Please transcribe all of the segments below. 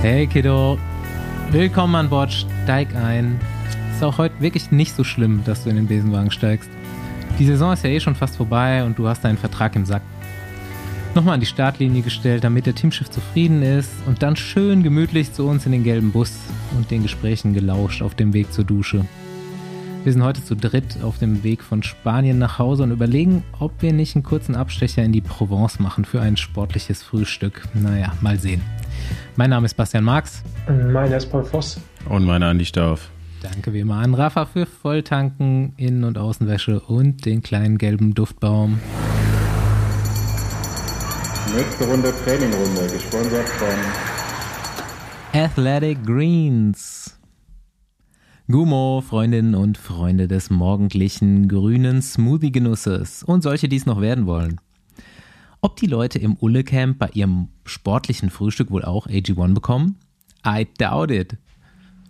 Hey Kiddo, willkommen an Bord, steig ein. Ist auch heute wirklich nicht so schlimm, dass du in den Besenwagen steigst. Die Saison ist ja eh schon fast vorbei und du hast deinen Vertrag im Sack. Nochmal an die Startlinie gestellt, damit der Teamchef zufrieden ist und dann schön gemütlich zu uns in den gelben Bus und den Gesprächen gelauscht auf dem Weg zur Dusche. Wir sind heute zu dritt auf dem Weg von Spanien nach Hause und überlegen, ob wir nicht einen kurzen Abstecher in die Provence machen für ein sportliches Frühstück. Naja, mal sehen. Mein Name ist Bastian Marx. Meiner ist Paul Voss. Und meiner Andi Stauf. Danke wie immer an Rafa für Volltanken, Innen- und Außenwäsche und den kleinen gelben Duftbaum. Nächste Runde Trainingrunde, gesponsert von Athletic Greens. Gumo, Freundinnen und Freunde des morgendlichen grünen Smoothie-Genusses und solche, die es noch werden wollen. Ob die Leute im Ulle-Camp bei ihrem sportlichen Frühstück wohl auch AG1 bekommen? I doubt it.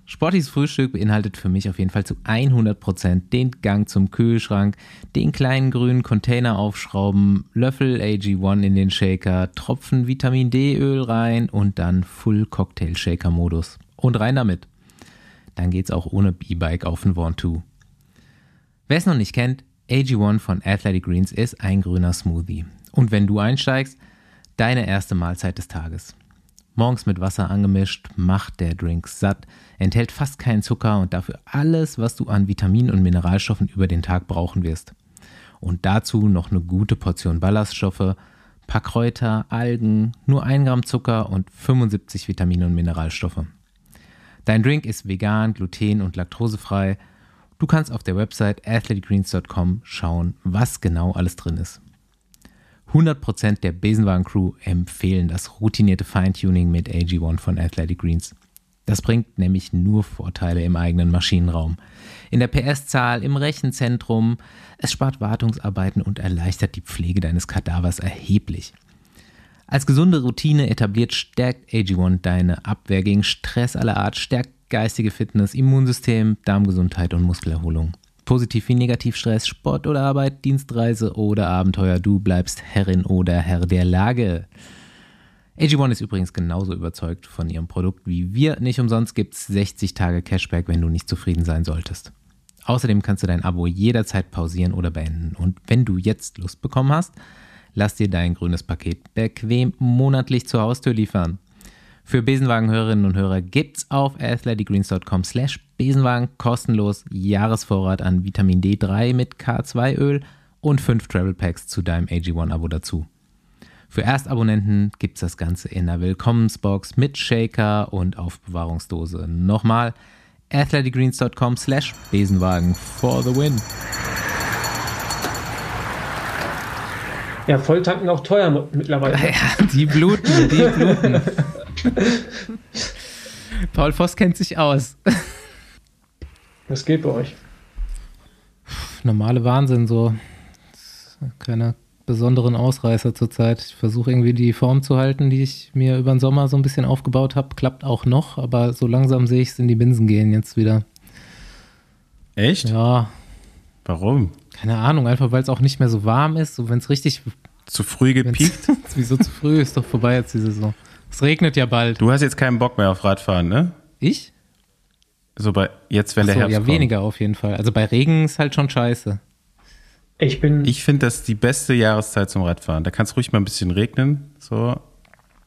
Sportliches Frühstück beinhaltet für mich auf jeden Fall zu 100% den Gang zum Kühlschrank, den kleinen grünen Container aufschrauben, Löffel AG1 in den Shaker, Tropfen Vitamin D-Öl rein und dann Full Cocktail Shaker Modus. Und rein damit dann geht's auch ohne E-Bike auf den One 2. Wer es noch nicht kennt, AG1 von Athletic Greens ist ein grüner Smoothie. Und wenn du einsteigst, deine erste Mahlzeit des Tages. Morgens mit Wasser angemischt, macht der Drink satt, enthält fast keinen Zucker und dafür alles, was du an Vitaminen und Mineralstoffen über den Tag brauchen wirst. Und dazu noch eine gute Portion Ballaststoffe, paar Kräuter, Algen, nur 1 Gramm Zucker und 75 Vitamine und Mineralstoffe. Dein Drink ist vegan, gluten- und laktosefrei. Du kannst auf der Website athleticgreens.com schauen, was genau alles drin ist. 100% der Besenwagen-Crew empfehlen das routinierte Feintuning mit AG1 von Athletic Greens. Das bringt nämlich nur Vorteile im eigenen Maschinenraum. In der PS-Zahl, im Rechenzentrum, es spart Wartungsarbeiten und erleichtert die Pflege deines Kadavers erheblich. Als gesunde Routine etabliert stärkt AG1 deine Abwehr gegen Stress aller Art, stärkt geistige Fitness, Immunsystem, Darmgesundheit und Muskelerholung. Positiv wie Negativstress, Sport oder Arbeit, Dienstreise oder Abenteuer, du bleibst Herrin oder Herr der Lage. AG1 ist übrigens genauso überzeugt von ihrem Produkt wie wir. Nicht umsonst gibt es 60 Tage Cashback, wenn du nicht zufrieden sein solltest. Außerdem kannst du dein Abo jederzeit pausieren oder beenden. Und wenn du jetzt Lust bekommen hast, lass dir dein grünes Paket bequem monatlich zur Haustür liefern. Für Besenwagen-Hörerinnen und Hörer gibt's auf athleticgreens.com slash Besenwagen kostenlos Jahresvorrat an Vitamin D3 mit K2-Öl und 5 Travel Packs zu deinem AG1-Abo dazu. Für Erstabonnenten gibt's das Ganze in der Willkommensbox mit Shaker und Aufbewahrungsdose. Nochmal athleticgreens.com slash Besenwagen for the win. Ja, Volltanken auch teuer mittlerweile. Ja, die bluten, die bluten. Paul Voss kennt sich aus. Was geht bei euch? Normale Wahnsinn, so. Keine besonderen Ausreißer zurzeit. Ich versuche irgendwie die Form zu halten, die ich mir über den Sommer so ein bisschen aufgebaut habe. Klappt auch noch, aber so langsam sehe ich es in die Binsen gehen jetzt wieder. Echt? Ja. Warum? Keine Ahnung, einfach weil es auch nicht mehr so warm ist. So, wenn es richtig. Zu früh gepiekt? Wieso zu früh? Ist doch vorbei jetzt die Saison. Es regnet ja bald. Du hast jetzt keinen Bock mehr auf Radfahren, ne? Ich? So bei jetzt, wenn Ach der so, Herbst ja, kommt. weniger auf jeden Fall. Also bei Regen ist halt schon scheiße. Ich bin. Ich finde das die beste Jahreszeit zum Radfahren. Da kann es ruhig mal ein bisschen regnen. So.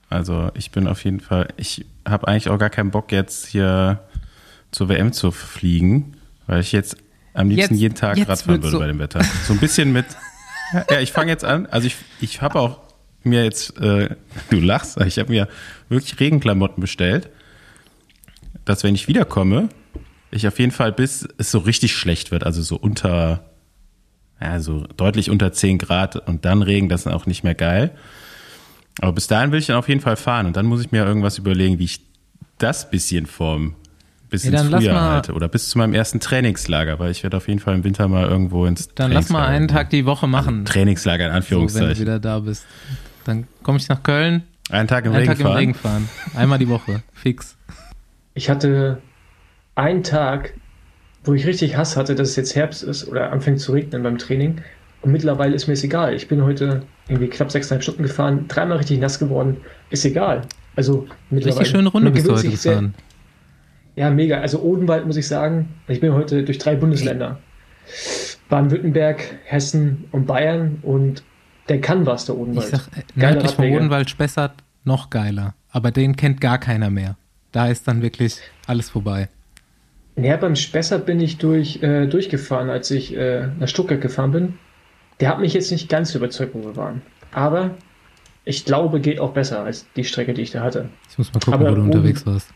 Also ich bin auf jeden Fall, ich habe eigentlich auch gar keinen Bock jetzt hier zur WM zu fliegen, weil ich jetzt am liebsten Jetzt- jeden Tag Radfahren würde so- bei dem Wetter. So ein bisschen mit. Ja, ich fange jetzt an. Also ich, ich habe auch mir jetzt, äh, du lachst, ich habe mir wirklich Regenklamotten bestellt, dass wenn ich wiederkomme, ich auf jeden Fall bis es so richtig schlecht wird, also so unter, ja, so deutlich unter 10 Grad und dann Regen, das ist auch nicht mehr geil. Aber bis dahin will ich dann auf jeden Fall fahren und dann muss ich mir irgendwas überlegen, wie ich das bisschen vom bis Ja, ins Frühjahr halte oder bis zu meinem ersten Trainingslager, weil ich werde auf jeden Fall im Winter mal irgendwo ins Dann lass mal einen. Tag die Woche machen. Trainingslager in so, wenn du Anführungszeichen. wieder da bist. Dann komme ich nach Köln, einen Tag im einen Regen Tag im fahren. Regen fahren. Einmal die Woche. Fix. Ich hatte einen Tag, wo ich richtig Hass hatte, dass es jetzt Herbst ist oder anfängt zu regnen beim Training. Und mittlerweile ist mir es egal. Ich bin heute irgendwie knapp sechseinhalb Stunden gefahren, dreimal richtig nass geworden. Ist egal. Also mittlerweile. Richtig schöne Runde bist du heute sehr- gefahren. Ja, mega. Also Odenwald muss ich sagen, ich bin heute durch drei Bundesländer. Baden-Württemberg, Hessen und Bayern und der kann was, der Ich Odenwald. sag, äh, nördlich vom. Odenwald Spessart noch geiler. Aber den kennt gar keiner mehr. Da ist dann wirklich alles vorbei. Ja, beim Spessart bin ich durch, äh, durchgefahren, als ich äh, nach Stuttgart gefahren bin. Der hat mich jetzt nicht ganz überzeugt, wo wir waren. Aber ich glaube, geht auch besser als die Strecke, die ich da hatte. Ich muss mal gucken, Aber wo du oben- unterwegs warst.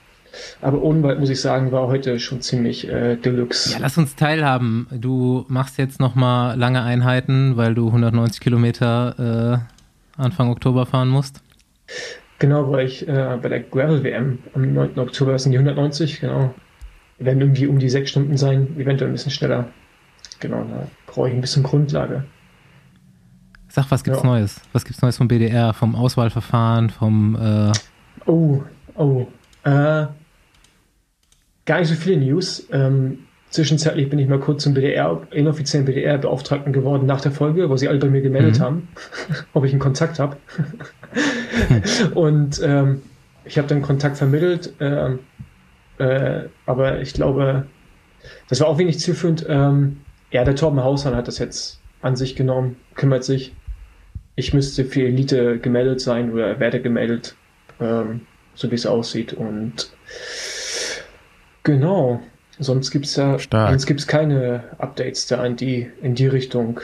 Aber Odenwald, muss ich sagen, war heute schon ziemlich äh, Deluxe. Ja, lass uns teilhaben. Du machst jetzt noch mal lange Einheiten, weil du 190 Kilometer äh, Anfang Oktober fahren musst. Genau, weil ich äh, bei der Gravel WM am 9. Oktober sind die 190, genau. Werden irgendwie um die sechs Stunden sein, eventuell ein bisschen schneller. Genau, da brauche ich ein bisschen Grundlage. Sag, was gibt's Ja. Neues? Was gibt's Neues vom BDR, vom Auswahlverfahren, vom äh, Oh, oh. Äh, gar nicht so viele News. Ähm, zwischenzeitlich bin ich mal kurz zum BDR, inoffiziellen BDR-Beauftragten geworden nach der Folge, wo sie alle bei mir gemeldet Mhm. haben, ob ich einen Kontakt habe. Und ähm, ich habe dann Kontakt vermittelt, ähm, äh, aber ich glaube, das war auch wenig zielführend. Ähm, ja, der Torben Hausmann hat das jetzt an sich genommen, kümmert sich. Ich müsste für Elite gemeldet sein oder werde gemeldet, ähm, so wie es aussieht. Und genau, sonst gibt es ja Stark. sonst gibt's keine Updates da in die, in die Richtung.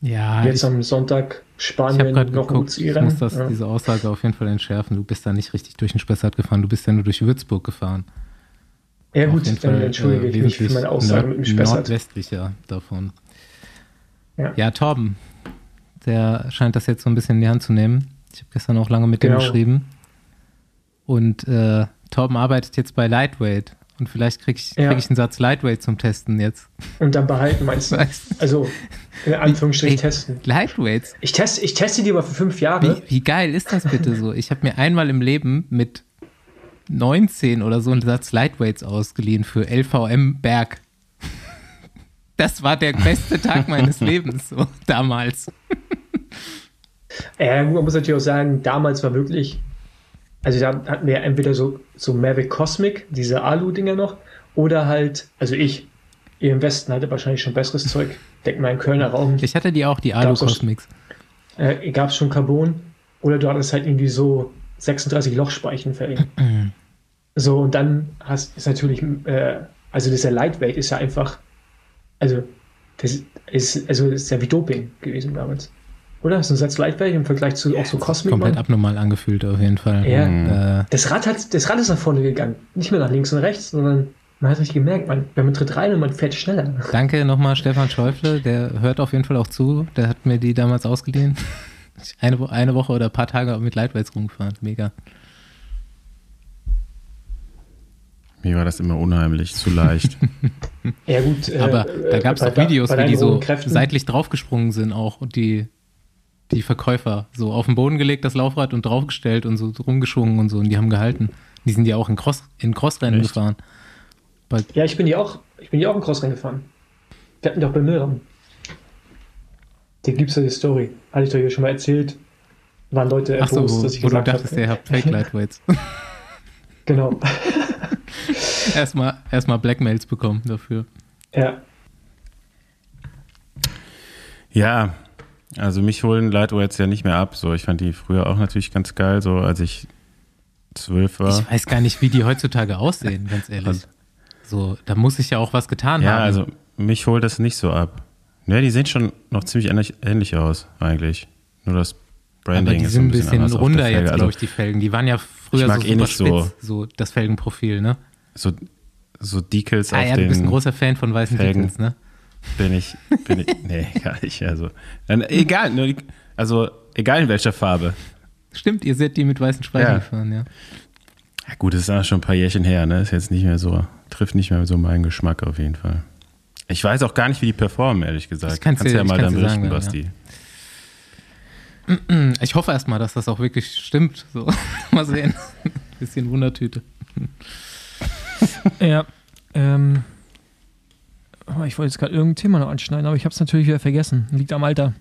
ja, Jetzt ich, am Sonntag ich Spanien gerade noch geguckt, ich muss das, Ja. diese Aussage auf jeden Fall entschärfen. Du bist da nicht richtig durch den Spessart gefahren, du bist ja nur durch Würzburg gefahren. Ja gut, dann Fall, entschuldige äh, ich mich für meine Aussage mit dem Spessart. Nordwestlicher davon. Ja. Ja, Torben, der scheint das jetzt so ein bisschen in die Hand zu nehmen. Ich habe gestern auch lange mit dem Genau. geschrieben. Und äh, Torben arbeitet jetzt bei Lightweight. Und vielleicht kriege ich, Ja. krieg ich einen Satz Lightweight zum Testen jetzt. Und dann behalten meinst du? Also, in Anführungsstrichen testen. Lightweights? Ich teste, ich teste die aber für fünf Jahre. Wie, wie geil ist das bitte so? Ich habe mir einmal im Leben mit 19 oder so einen Satz Lightweights ausgeliehen für LVM Berg. Das war der beste Tag meines Lebens, so damals. Ja, gut, man muss natürlich auch sagen, damals war wirklich, also da hatten wir entweder so, so Mavic Cosmic, diese Alu-Dinger noch, oder halt, also ich, ihr im Westen hatte wahrscheinlich schon besseres Zeug. Denk mal in Kölner Raum, Ich hatte die auch, die Alu Cosmics. äh, gab es schon Carbon, oder du hattest halt irgendwie so 36 Lochspeichenfelgen. so, und dann hast ist natürlich, äh, also dieser Lightweight ist ja einfach, also, das ist, also das ist ja wie Doping gewesen damals. Oder? So ein Satz Lightweight im Vergleich zu auch so Cosmic. Komplett Mann. abnormal angefühlt auf jeden Fall. Ja. Äh, Das Rad, hat, das Rad ist nach vorne gegangen. Nicht mehr nach links und rechts, sondern man hat richtig gemerkt, man, man tritt rein und man fährt schneller. danke nochmal Stefan Schäufle, der hört auf jeden Fall auch zu. Der hat mir die damals ausgeliehen. Eine, eine Woche oder ein paar Tage mit Lightweights rumgefahren. Mega. Mir war das immer unheimlich, zu leicht. Ja, gut. äh, Aber da gab es auch de- Videos, wie die so Kräften. seitlich draufgesprungen sind auch und die, die Verkäufer so auf den Boden gelegt, das Laufrad und draufgestellt und so rumgeschwungen und so und die haben gehalten. Die sind ja auch in, Cross, in Crossrennen Echt? gefahren. Bei, Ja, ich bin die auch, ich bin die auch im Crossrennen gefahren. Wir hatten doch bei Milram. Da gibt's ja die Story. Hatte ich doch hier schon mal erzählt. Waren Leute ach so, erbost, wo, dass ich wo du gesagt dachtest, habe. ihr habt Fake Lightweights. Genau. erstmal erstmal Blackmails bekommen dafür. ja. ja, also mich holen Lightweights ja nicht mehr ab. So, ich fand die früher auch natürlich ganz geil, so als ich zwölf war. Ich weiß gar nicht, wie die heutzutage aussehen, ganz ehrlich. Also- So, da muss ich ja auch was getan ja, haben. also mich holt das nicht so ab. Ja, die sehen schon noch ziemlich ähnlich, ähnlich aus, eigentlich. Nur das Branding aber die ist sind so ein bisschen der runder jetzt, Also glaube ich, die Felgen. Die waren ja früher Ich mag so eh nicht so- spitz, so das Felgenprofil, ne? so, so Decals Ah auf ja, du den bist ein großer Fan von weißen Felgen. Decals, ne? bin ich, bin ich, nee, gar nicht. Also, egal, nur die, also egal in welcher Farbe. Stimmt, ihr seid die mit weißen Speichen Ja. gefahren, ja. Ja, gut, das ist auch schon ein paar Jährchen her, ne? Ist jetzt nicht mehr so, trifft nicht mehr so meinen Geschmack auf jeden Fall. Ich weiß auch gar nicht, wie die performen, ehrlich gesagt. Ich kann's Kannst dir- ja mal dann berichten, sagen, Basti. Hm, Ich hoffe erstmal, dass das auch wirklich stimmt. So, mal sehen. Bisschen Wundertüte. Ja. Ähm, oh, ich wollte jetzt gerade irgendein Thema noch anschneiden, aber ich habe es natürlich wieder vergessen. Liegt am Alter.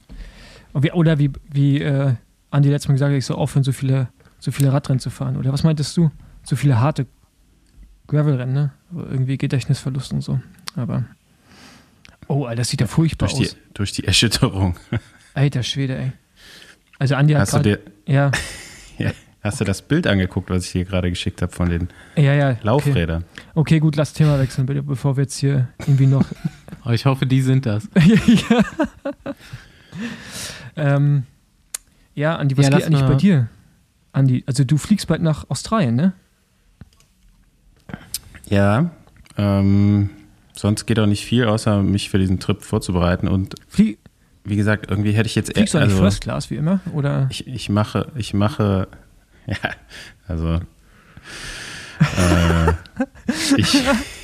Oder wie, wie äh, Andi letztes Mal gesagt hat, ich soll aufhören, so viele so viele Radrennen zu fahren. Oder was meintest du? So viele harte Gravelrennen, ne? Irgendwie Gedächtnisverlust und so. Aber. Oh, Alter, das sieht ja furchtbar Durch die, aus. durch die Erschütterung. Alter Schwede, ey. Also Andi hat Hast du, gerade. dir, Ja, ja, hast du das Bild angeguckt, was ich dir gerade geschickt habe von den ja, ja. Okay. Laufrädern? okay, gut, lass Thema wechseln, bitte, bevor wir jetzt hier irgendwie noch. Oh, ich hoffe, die sind das. ja. ähm, ja, Andi, was Ja, geht eigentlich mal- bei dir? Andi, also du fliegst bald nach Australien, ne? Ja, ähm, sonst geht auch nicht viel, außer mich für diesen Trip vorzubereiten. Und Flie wie gesagt, irgendwie hätte ich jetzt fliegst du also, First Class wie immer? Oder? ich, ich mache, ich mache, ja, also äh, ich,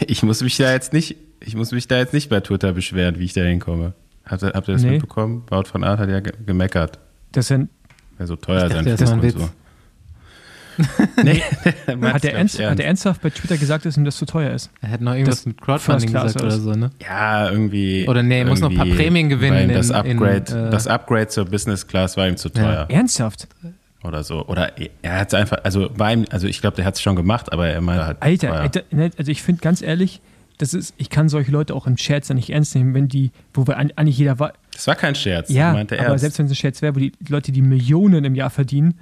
ich muss mich da jetzt nicht, ich muss mich da jetzt nicht bei Twitter beschweren, wie ich da hinkomme. Habt ihr, habt ihr das Nee. mitbekommen? Wout von Art hat ja ge gemeckert, Das sind, weil so teuer sein ein und Witz. so. nee, hat, er ernst, ich, hat ernst. er ernsthaft bei Twitter gesagt, dass ihm das zu teuer ist? Er hätte noch irgendwas Das mit Crowdfunding gesagt oder so, ne? Ja, irgendwie. Oder nee, muss noch ein paar Prämien gewinnen weil Das in- Upgrade, in, äh, das Upgrade zur Business Class war ihm zu teuer. Ernsthaft? Oder so. Oder er hat es einfach, also war ihm, also ich glaube, der hat es schon gemacht, aber er meinte halt. Alter. Alter ne, also ich finde ganz ehrlich, das ist, ich kann solche Leute auch im Chat dann nicht ernst nehmen, wenn die, wo wir eigentlich jeder war, Das war kein Scherz. ja, meinte er. aber ernst. selbst wenn es ein Scherz wäre, wo die Leute, die Millionen im Jahr verdienen,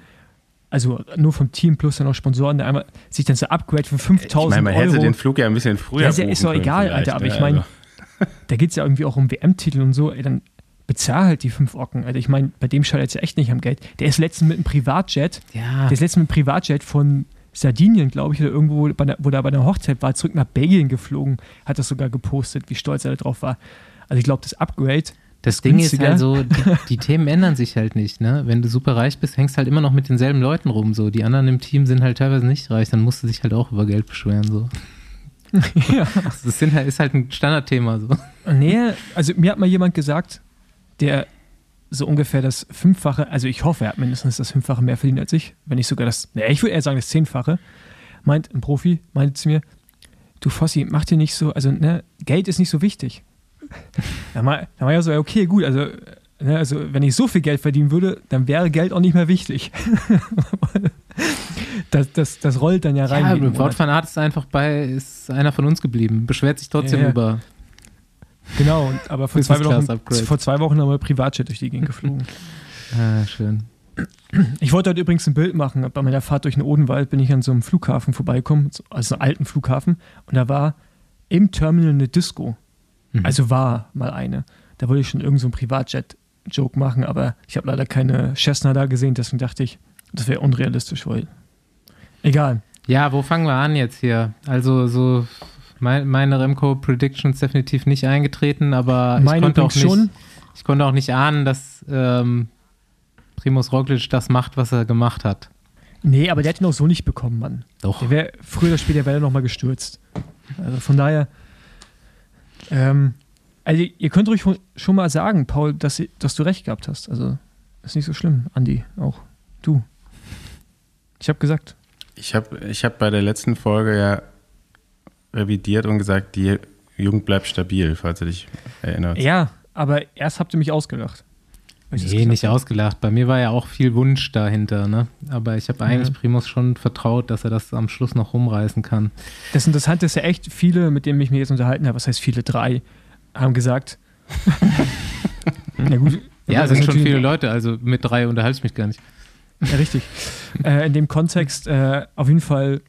also nur vom Team plus dann auch Sponsoren, der einmal sich dann so Upgrade für ich 5000 meine, man Euro. hätte den Flug ja ein bisschen früher Ja, ist ja- buchen ist doch egal, Alter, aber ne? ich meine, Also, da geht es ja irgendwie auch um WM-Titel und so, ey, dann bezahl halt die fünf Ocken. Alter, ich meine, bei dem scheitert es ja echt nicht am Geld. Der ist letztens mit einem Privatjet, Ja. der ist letztens mit einem Privatjet von Sardinien, glaube ich, oder irgendwo, bei der, wo da bei einer Hochzeit war, zurück nach Belgien geflogen, hat das sogar gepostet, wie stolz er darauf war. Also ich glaube, das Upgrade, Das Ding ist günstiger. halt so, die, die Themen ändern sich halt nicht, ne? Wenn du super reich bist, hängst halt immer noch mit denselben Leuten rum, so. Die anderen im Team sind halt teilweise nicht reich, dann musst du dich halt auch über Geld beschweren, so. ja. Das sind halt, ist halt ein Standardthema, so. Nee, also mir hat mal jemand gesagt, der so ungefähr das Fünffache, also ich hoffe, er hat mindestens das Fünffache mehr verdient als ich, wenn nicht sogar das, nee, ich würde eher sagen das Zehnfache, meint ein Profi, meinte zu mir, du Fossi, mach dir nicht so, also ne, Geld ist nicht so wichtig. Da war, ja so, ja, okay, gut, also, ne, also wenn ich so viel Geld verdienen würde, dann wäre Geld auch nicht mehr wichtig. das, das, das rollt dann ja rein. Ja, Wout van ist einfach bei, ist einer von uns geblieben, beschwert sich trotzdem Ja, ja. über. Genau, aber vor zwei, Wochen, vor zwei Wochen haben wir Privatjet durch die Gegend geflogen. Ah, schön. Ich wollte heute übrigens ein Bild machen. Bei meiner Fahrt durch den Odenwald bin ich an so einem Flughafen vorbeigekommen, so- also einem alten Flughafen. Und da war im Terminal eine Disco. Mhm. Also war mal eine. Da wollte ich schon irgendeinen so einen Privatjet-Joke machen, aber ich habe leider keine Cessna da gesehen, deswegen dachte ich, das wäre unrealistisch, weil. Egal. Ja, wo fangen wir an jetzt hier? Also so mein, meine Remco Predictions definitiv nicht eingetreten, aber ich Meine konnte auch nicht, schon. ich konnte auch nicht ahnen, dass ähm, Primus Roglic das macht, was er gemacht hat. Nee, aber der hat ihn auch so nicht bekommen, Mann. Doch. Der wäre früher oder später wäre er nochmal gestürzt. Also von daher. Ähm, also ihr könnt ruhig schon- mal sagen, Paul, dass, dass du recht gehabt hast. Also ist nicht so schlimm, Andi, auch du. Ich habe gesagt. ich habe ich hab bei der letzten Folge ja revidiert und gesagt, die Jugend bleibt stabil, falls du dich erinnerst. Ja, aber erst habt ihr mich ausgelacht. Nee, nicht habe. ausgelacht. Bei mir war ja auch viel Wunsch dahinter, ne? Aber ich habe eigentlich Ja. Primus schon vertraut, dass er das am Schluss noch rumreißen kann. Das Interessante ist ja echt, viele, mit denen ich mich jetzt unterhalten habe, was heißt viele, drei, haben gesagt. Na gut. Ja, es sind schon viele Leute, also mit drei unterhalte ich mich gar nicht. Ja, richtig. äh, in dem Kontext äh, auf jeden Fall,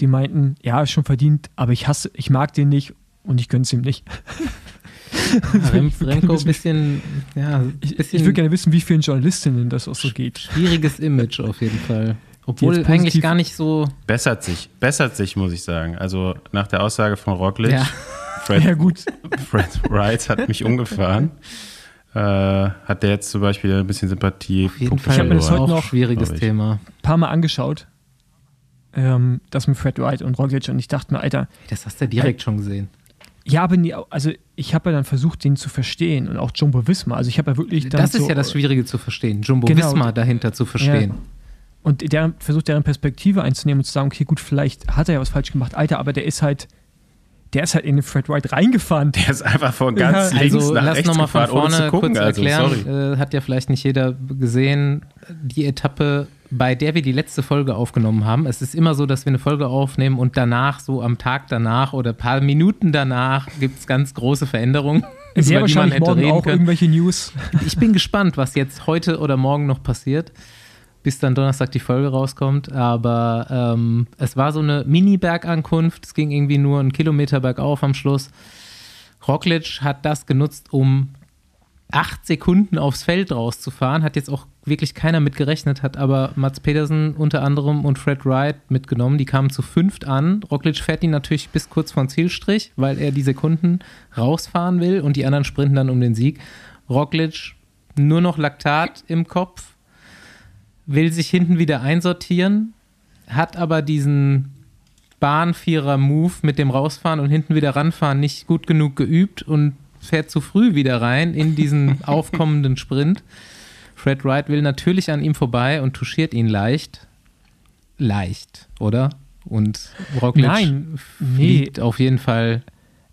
die meinten, ja, ist schon verdient, aber ich hasse, ich mag den nicht und ich gönn's ihm nicht. Rem, Ich Remco ein bisschen, ja, Ich, bisschen ich würde gerne wissen, wie vielen Journalistinnen das auch so geht. schwieriges Image auf jeden Fall. Obwohl eigentlich gar nicht so. Bessert sich, bessert sich, muss ich sagen. Also nach der Aussage von Roglic, Ja. Fred, Ja, gut. Fred Wright hat mich umgefahren. Äh, hat der jetzt zum Beispiel ein bisschen Sympathie. Auf jeden Fall Ich hab mir das heute auch noch- schwieriges ich. Thema. Ein paar Mal angeschaut, ähm, das mit Fred Wright und Roglic und ich dachte mir, Alter, Das hast du direkt schon gesehen. Ja, aber nie, also ich habe ja dann versucht, den zu verstehen und auch Jumbo Wismar. Also ich habe ja wirklich dann Das ist so, ja das Schwierige zu verstehen. Jumbo Genau. Wismar dahinter zu verstehen. Und der versucht deren Perspektive einzunehmen und zu sagen, okay, gut, vielleicht hat er ja was falsch gemacht, Alter, aber der ist halt, der ist halt in den Fred Wright reingefahren. Der ist einfach von ganz Ja. links Also nach lass rechts nochmal von gefahren, ohne vorne zu gucken. kurz Also, erklären. sorry. Äh, hat ja vielleicht nicht jeder gesehen. Die Etappe bei der wir die letzte Folge aufgenommen haben. Es ist immer so, dass wir eine Folge aufnehmen und danach, so am Tag danach oder ein paar Minuten danach, gibt es ganz große Veränderungen. Sehr über die man wahrscheinlich hätte morgen reden auch können. irgendwelche News. Ich bin gespannt, was jetzt heute oder morgen noch passiert, bis dann Donnerstag die Folge rauskommt. Aber ähm, es war so eine Mini-Bergankunft. Es ging irgendwie nur einen Kilometer bergauf am Schluss. Roglic hat das genutzt, um acht Sekunden aufs Feld rauszufahren. Hat jetzt auch wirklich keiner mit gerechnet, hat aber Mats Pedersen unter anderem und Fred Wright mitgenommen. Die kamen zu fünft an. Roglic fährt ihn natürlich bis kurz vor Zielstrich, weil er die Sekunden rausfahren will und die anderen sprinten dann um den Sieg. Roglic nur noch Laktat im Kopf, will sich hinten wieder einsortieren, hat aber diesen Bahnvierer-Move mit dem Rausfahren und hinten wieder ranfahren nicht gut genug geübt und fährt zu früh wieder rein in diesen aufkommenden Sprint. Fred Wright will natürlich an ihm vorbei und touchiert ihn leicht. Leicht, oder? Und Roglic Nein, nee. fliegt auf jeden Fall.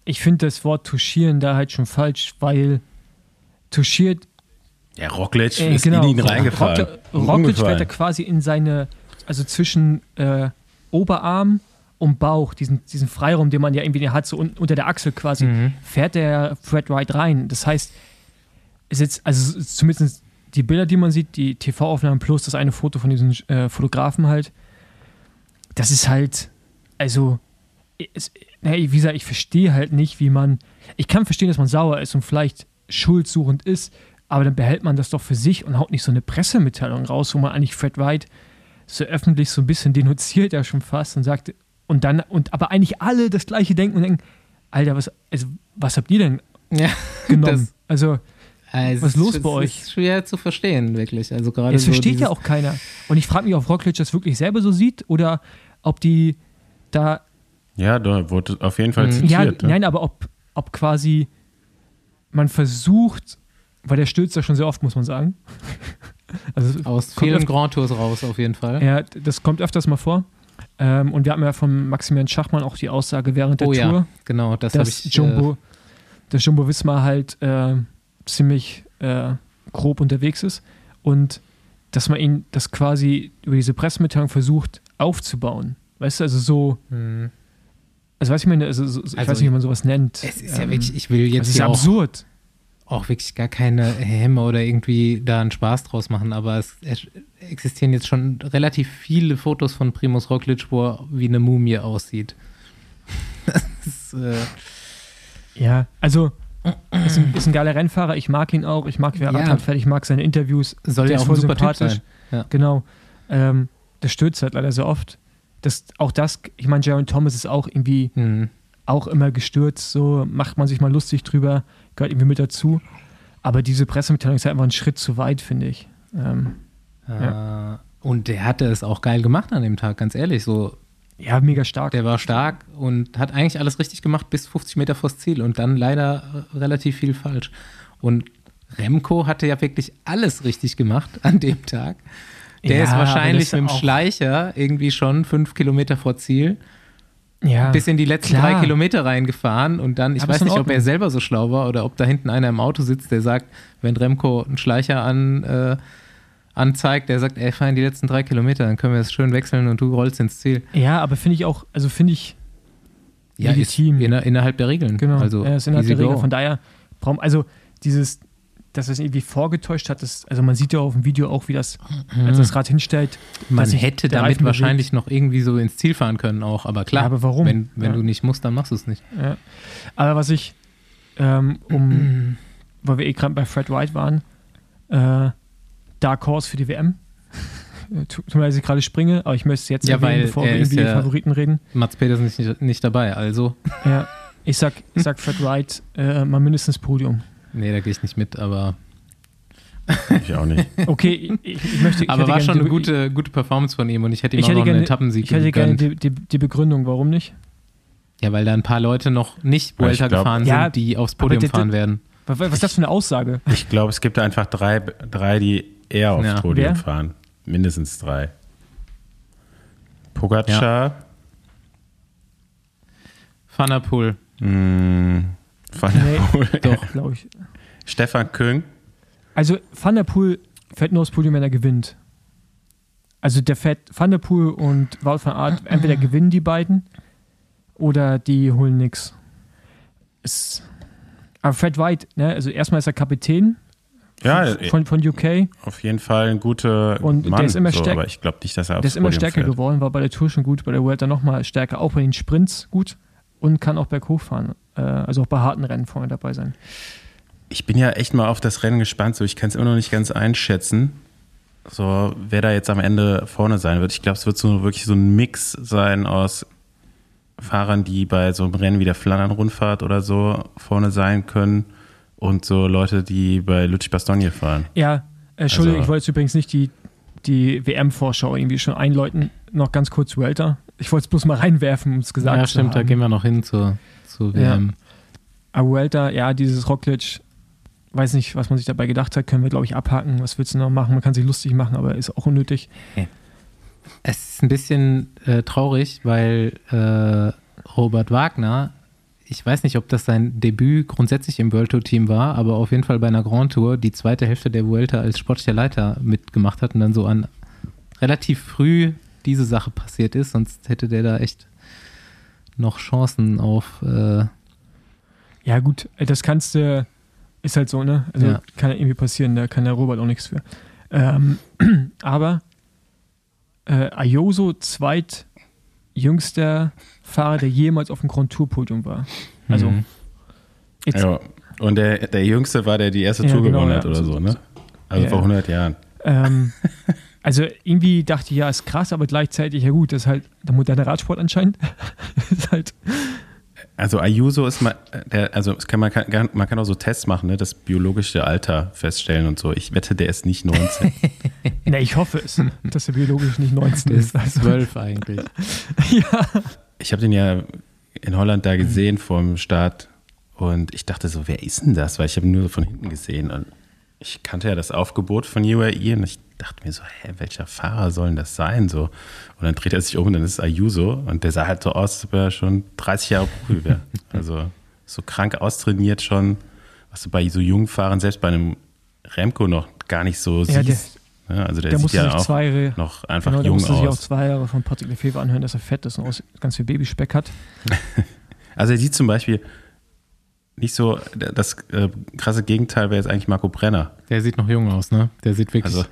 Ich finde das Wort touchieren da halt schon falsch, weil touchiert Ja, Roglic Äh, ist genau. in ihn reingefahren. Roglic, Roglic fährt er quasi in seine, also zwischen äh, Oberarm und Bauch, diesen, diesen Freiraum, den man ja irgendwie hat, so un, unter der Achsel quasi, Mhm. fährt der Fred Wright rein. Das heißt, ist jetzt, also es ist zumindest die Bilder, die man sieht, die TV-Aufnahmen plus das eine Foto von diesem äh, Fotografen halt, das ist halt, also, es, nee, wie gesagt, ich verstehe halt nicht, wie man, ich kann verstehen, dass man sauer ist und vielleicht schuldsuchend ist, aber dann behält man das doch für sich und haut nicht so eine Pressemitteilung raus, wo man eigentlich Fred Wright so öffentlich so ein bisschen denunziert ja schon fast und sagt, und dann, und aber eigentlich alle das gleiche denken und denken, Alter, was, also, was habt ihr denn Ja, genommen? Das- also, also Was ist los bei ist euch? schwer zu verstehen, wirklich. Also gerade das so versteht ja auch keiner. Und ich frage mich, ob Roglic das wirklich selber so sieht oder ob die da Ja, da wurde auf jeden Fall Mhm. zitiert. Ja, ne? nein, aber ob, ob quasi man versucht, weil der stürzt ja schon sehr oft, muss man sagen. Also Aus vielen öfter- Grand Tours raus, auf jeden Fall. ja, das kommt öfters mal vor. Ähm, und wir hatten ja von Maximilian Schachmann auch die Aussage während der oh ja, Tour, genau, das dass ich. Jumbo, dass Jumbo Wismar halt äh, ziemlich äh, grob unterwegs ist und dass man ihn das quasi über diese Pressemitteilung versucht aufzubauen. Weißt du, also so, Äh, hm. also weiß ich meine, also, so, ich Also weiß nicht, wie man sowas nennt. Es ist ja Ähm, wirklich, ich will es jetzt ist hier auch, absurd. auch wirklich gar keine Hämme oder irgendwie da einen Spaß draus machen, aber es, es existieren jetzt schon relativ viele Fotos von Primus Roglic, wo er wie eine Mumie aussieht. Ist, äh, Ja, also ist ein, ist ein geiler Rennfahrer. Ich mag ihn auch. Ich mag, wie er Ja. Fährt. Ich mag seine Interviews. soll Der ja ist auch voll sympathisch. sein. Ja. Genau. Ähm, das stürzt halt leider so oft. Das, auch das, ich meine, Jaron Thomas ist auch irgendwie Hm. auch immer gestürzt. So macht man sich mal lustig drüber, gehört irgendwie mit dazu. Aber diese Pressemitteilung ist halt einfach ein Schritt zu weit, finde ich. Ähm, Äh, und der hatte es auch geil gemacht an dem Tag, ganz ehrlich. So, ja, mega stark. der war stark und hat eigentlich alles richtig gemacht bis 50 Meter vors Ziel und dann leider äh, relativ viel falsch. Und Remco hatte ja wirklich alles richtig gemacht an dem Tag. Der Ja, ist wahrscheinlich mit dem Schleicher irgendwie schon fünf Kilometer vor Ziel ja. bis in die letzten klar. drei Kilometer reingefahren und dann, ich Aber weiß nicht, ob er selber so schlau war oder ob da hinten einer im Auto sitzt, der sagt, wenn Remco einen Schleicher an, äh, anzeigt, der sagt, ey, fahr die letzten drei Kilometer, dann können wir das schön wechseln und du rollst ins Ziel. ja, aber finde ich auch, also finde ich, Ja, Legitim. inner, innerhalb der Regeln. Genau, Also, er ist innerhalb der Regel. go. Von daher, also dieses, dass es irgendwie vorgetäuscht hat, das, also man sieht ja auf dem Video auch, wie das, als das Rad hinstellt. Man hätte damit wahrscheinlich noch irgendwie so ins Ziel fahren können auch, aber klar, Ja, aber warum? wenn, wenn Ja. du nicht musst, dann machst du es nicht. Ja. Aber was ich, ähm, um, weil wir eh gerade bei Fred White waren, äh, Dark Horse für die WM. Äh, Tut mir leid, dass ich gerade springe, aber ich möchte es jetzt Ja, erwähnen, weil bevor er wir irgendwie ja- Favoriten reden. Mats Pedersen ist nicht, nicht dabei, also, Ja, ich sag, ich sag Fred Wright äh, mal mindestens Podium. nee, da gehe ich nicht mit, aber, Ich auch nicht. Okay, ich, ich möchte. Ich aber war gerne schon eine die- gute, gute Performance von ihm und ich hätte ihm Ich auch hätte noch einen gerne, Etappensieg ich hätte gerne gegönnt. die, die, die Begründung, warum nicht? Ja, weil da ein paar Leute noch nicht Vuelta gefahren sind, Ja, die aufs Podium fahren werden. Was, was ist das für eine Aussage? Ich glaube, es gibt einfach drei, drei die eher aufs Ja. Podium Wer? fahren. Mindestens drei. Pogacar, Van der Poel. mh, Van der Nee, Doch, glaube ich. Stefan Küng, Also Van der Poel fährt nur aufs Podium, wenn er gewinnt. Also der fährt Van der Poel und Wout van Aert, entweder gewinnen die beiden oder die holen nix. Es, aber Fred White, ne, also erstmal ist er Kapitän Ja, von, von UK. auf jeden Fall ein guter Und der Mann. ist immer so, stärk- aber ich glaube nicht, dass er aufs Der ist immer Podium stärker fährt. geworden, war bei der Tour schon gut, bei der Vuelta nochmal stärker, auch bei den Sprints gut und kann auch berghoch fahren. Äh, also auch bei harten Rennen vorne dabei sein. Ich bin ja echt mal auf das Rennen gespannt. So, ich kann es immer noch nicht ganz einschätzen. So, wer da jetzt am Ende vorne sein wird. Ich glaube, es wird so wirklich so ein Mix sein aus Fahrern, die bei so einem Rennen wie der Flandern-Rundfahrt oder so vorne sein können und so Leute, die bei Luigi Bastogne fahren. Ja, äh, Entschuldigung, Also- ich wollte jetzt übrigens nicht die, die WM-Vorschau irgendwie schon einläuten. Noch ganz kurz Vuelta. Ich wollte es bloß mal reinwerfen, um es gesagt ja, zu stimmt, da haben. gehen wir noch hin zur, zur Ja. WM. Aber Vuelta, ja, dieses Roglic, weiß nicht, was man sich dabei gedacht hat, können wir, glaube ich, abhaken. Was willst du noch machen? Man kann sich lustig machen, aber ist auch unnötig. Es ist ein bisschen äh, traurig, weil äh, Robert Wagner, ich weiß nicht, ob das sein Debüt grundsätzlich im World Tour Team war, aber auf jeden Fall bei einer Grand Tour die zweite Hälfte der Vuelta als sportlicher Leiter mitgemacht hat und dann so an relativ früh diese Sache passiert ist, sonst hätte der da echt noch Chancen auf. Äh, Ja, gut, das kannst du, ist halt so, ne? Also Ja. kann ja irgendwie passieren, da kann der Robert auch nichts für. Ähm, aber äh, Ayoso, zweitjüngster Fahrer, der jemals auf dem Grand Tour Podium war. Also, Mhm. Ja. Und der, der Jüngste war, der die erste Ja, Tour genau, gewonnen ja. hat oder so, ne? Also Ja, vor ja. 100 Jahren. ähm, also irgendwie dachte ich, ja, ist krass, aber gleichzeitig, ja gut, das ist halt der moderne Radsport anscheinend. ist halt, Also Ayuso ist mal, der, also es kann, man, kann, man kann auch so Tests machen, ne, das biologische Alter feststellen und so. Ich wette, der ist nicht 19. na, ich hoffe es, dass er biologisch nicht 19 der ist. ist Also, zwölf eigentlich. ja. Ich habe den ja in Holland da gesehen vor dem Start und ich dachte so, wer ist denn das? Weil ich habe ihn nur von hinten gesehen und ich kannte ja das Aufgebot von UAE und ich dachte mir so, hä, welcher Fahrer soll denn das sein? So. Und dann dreht er sich um und dann ist es Ayuso und der sah halt so aus, als ob er schon 30 Jahre Profi wäre. Also so krank austrainiert schon, was du bei so jungen Fahrern, selbst bei einem Remco noch gar nicht so Ja, siehst. Ja, also der, Der sieht musste ja sich auch zwei Jahre noch einfach genau, der jung musste sich auch aus. zwei Jahre von Patrick Lefebvre anhören, dass er fett ist und aus, ganz viel Babyspeck hat. Also er sieht zum Beispiel nicht so, das äh, krasse Gegenteil wäre jetzt eigentlich Marco Brenner. Der sieht noch jung aus, ne? Der sieht wirklich. Also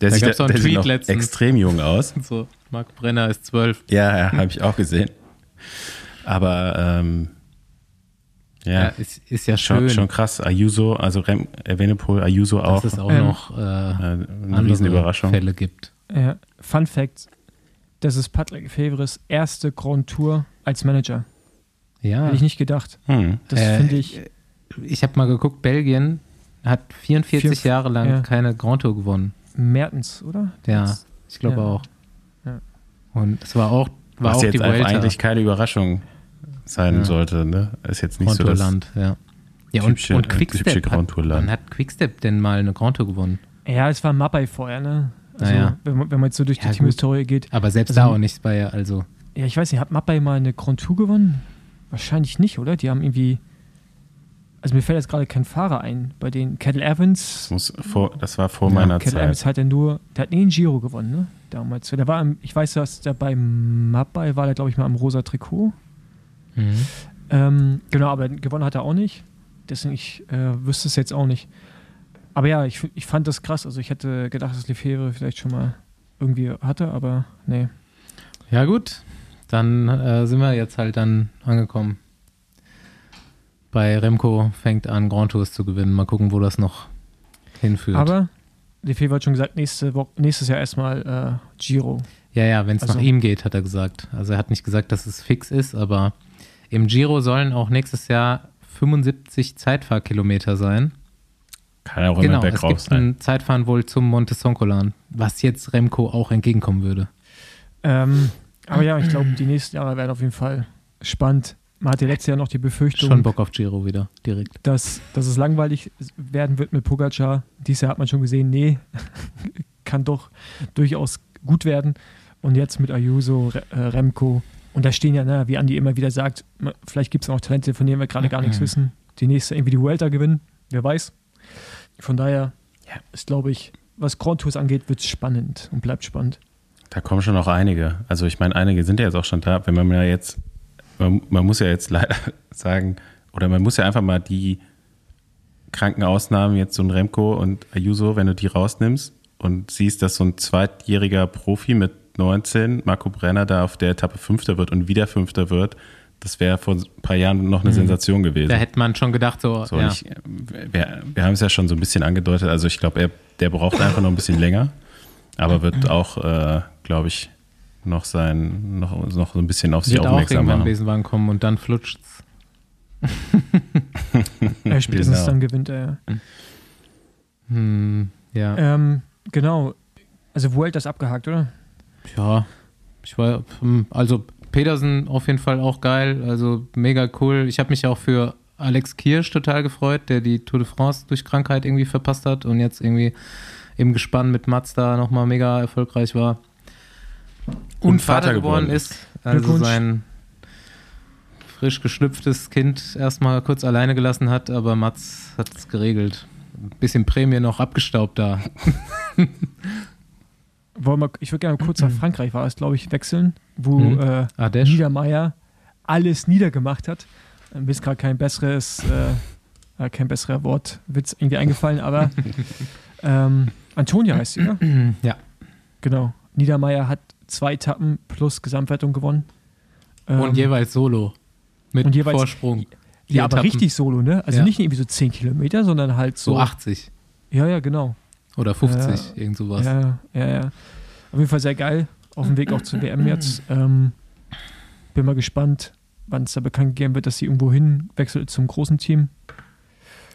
der Da sieht, einen der sieht letztens. extrem jung aus. so, Marc Brenner ist zwölf. Ja, ja, habe ich auch gesehen. Aber ähm, Ja, ja, ist, ist ja schon, schön. schon krass. Ayuso, also Rem, Evenepoel, Ayuso auch. dass es auch Ähm, noch äh, äh, eine Riesenüberraschung. Fälle gibt. Äh, Fun Fact: Das ist Patrick Lefebvres erste Grand Tour als Manager. Ja, Hätte ich nicht gedacht. Hm. Das Äh, finde ich. ich habe mal geguckt, Belgien hat 44 Vier- Jahre lang ja. keine Grand Tour gewonnen. Mertens, oder? Ja, ich glaube Ja. auch. Ja. Und es war auch, war Was auch jetzt die einfach Vuelta, eigentlich keine Überraschung sein Ja. sollte. Ne? Ist jetzt nicht Grand so das Land, ja. Ja, und, typische- und typische Quickstep, Grand hat, Tour Land. wann hat Quickstep denn mal eine Grand Tour gewonnen? Ja, es war Mappai vorher, ne? Also, Naja. wenn, man, wenn man jetzt so durch Ja, die. Teamhistorie geht. Aber selbst Also- da auch nicht bei, also Ja, ich weiß nicht, hat Mappai mal eine Grand Tour gewonnen? Wahrscheinlich nicht, oder? Die haben irgendwie. Also mir fällt jetzt gerade kein Fahrer ein. Bei den Kettle Evans. Das, muss vor, das war vor Ja, meiner Kettle Zeit. Evans hat er nur. Der hat nie einen Giro gewonnen, ne? Damals. Der war ich weiß, dass der bei Mappai war, der glaube ich mal am rosa Trikot. Mhm. Ähm, genau, aber gewonnen hat er auch nicht. Deswegen, ich äh, wüsste es jetzt auch nicht. Aber ja, ich, ich fand das krass. Also ich hätte gedacht, dass Lefebvre vielleicht schon mal irgendwie hatte, aber nee. Ja, gut. Dann äh, sind wir jetzt halt dann angekommen. Bei Remco fängt an, Grand Tours zu gewinnen. Mal gucken, wo das noch hinführt. Aber Lefebvre hat schon gesagt, nächste Woche, nächstes Jahr erstmal äh, Giro. ja, ja, wenn es Also- nach ihm geht, hat er gesagt. Also er hat nicht gesagt, dass es fix ist, aber im Giro sollen auch nächstes Jahr 75 Zeitfahrkilometer sein. Kann ja auch genau, immer es bergauf gibt sein. ein Zeitfahren wohl zum Monte Soncolan, was jetzt Remco auch entgegenkommen würde. Ähm, aber ja, ich glaube, die nächsten Jahre werden auf jeden Fall spannend. Man hatte letztes Jahr noch die Befürchtung, Schon Bock auf Giro wieder, direkt. dass, dass es langweilig werden wird mit Pogacar. Dieses Jahr hat man schon gesehen, nee, kann doch durchaus gut werden. Und jetzt mit Ayuso, Re äh, Remco. Und da stehen ja, ne, wie Andi immer wieder sagt, vielleicht gibt es noch Talente, von denen wir gerade gar nichts wissen. Die nächste irgendwie die Vuelta gewinnen, wer weiß. Von daher ist, glaube ich, was Grand Tours angeht, wird es spannend und bleibt spannend. Da kommen schon noch einige. Also ich meine, einige sind ja jetzt auch schon da. Wenn man ja jetzt, man, man muss ja jetzt leider sagen, oder man muss ja einfach mal die kranken Ausnahmen, jetzt so ein Remco und Ayuso, wenn du die rausnimmst und siehst, dass so ein zweitjähriger Profi mit 19, Marco Brenner, da auf der Etappe Fünfter wird und wieder Fünfter wird, das wäre vor ein paar Jahren noch eine Sensation gewesen. Da hätte man schon gedacht, so, So, ja. ich, wir, wir haben es ja schon so ein bisschen angedeutet. Also ich glaube, er, der braucht einfach noch ein bisschen länger, aber wird auch, äh, glaube ich, noch sein, noch, noch so ein bisschen auf sich wird auch aufmerksam irgendwann machen. Besenwagen kommen und dann flutscht's. Ja, spätestens Genau. dann gewinnt er. ja. Hm, ja. Ähm, genau. Also Vuelta ist abgehakt, oder? Ja, ich war, hm, also Petersen auf jeden Fall auch geil, also mega cool. Ich habe mich auch für Alex Kirsch total gefreut, der die Tour de France durch Krankheit irgendwie verpasst hat und jetzt irgendwie im Gespann mit Mazda nochmal mega erfolgreich war. Und, Und Vater, Vater geworden ist. Also sein frisch geschlüpftes Kind erstmal kurz alleine gelassen hat, aber Mats hat es geregelt. Ein bisschen Prämie noch abgestaubt da. Wollen wir, ich würde gerne kurz nach Frankreich, war es, glaube ich, wechseln, wo Mhm. äh, Ardèche. Niedermeyer alles niedergemacht hat. Mir ist gerade kein besseres, äh, äh, kein besserer Wortwitz irgendwie eingefallen, aber ähm, Antonia heißt sie, oder? Ja. Genau. Niedermeyer hat zwei Etappen plus Gesamtwertung gewonnen. Ähm, Und jeweils solo. Mit jeweils- Vorsprung. Ja, aber Etappen. richtig solo, ne? Also Ja. nicht irgendwie so 10 Kilometer, sondern halt so. So 80 Ja, ja, genau. Oder 50, irgend sowas. Ja, ja, ja. Auf jeden Fall sehr geil. Auf dem Weg auch zur WM jetzt. Ähm, bin mal gespannt, wann es da bekannt gegeben wird, dass sie irgendwo hin wechselt zum großen Team.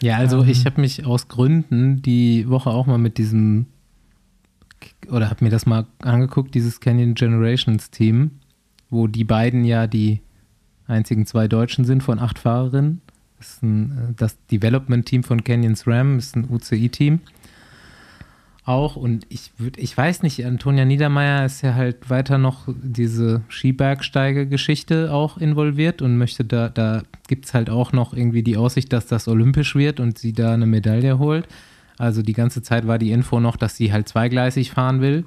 Ja, also Ähm. ich habe mich aus Gründen die Woche auch mal mit diesem oder habe mir das mal angeguckt, dieses Canyon Generations Team, wo die beiden ja die einzigen zwei Deutschen sind von acht Fahrerinnen. Das, ist ein, äh, das Development Team von Canyons Ram ist ein UCI-Team. Auch und ich würde, ich weiß nicht, Antonia Niedermeyer ist ja halt weiter noch diese Skibergsteige-Geschichte auch involviert und möchte da, da gibt es halt auch noch irgendwie die Aussicht, dass das olympisch wird und sie da eine Medaille holt. Also die ganze Zeit war die Info noch, dass sie halt zweigleisig fahren will.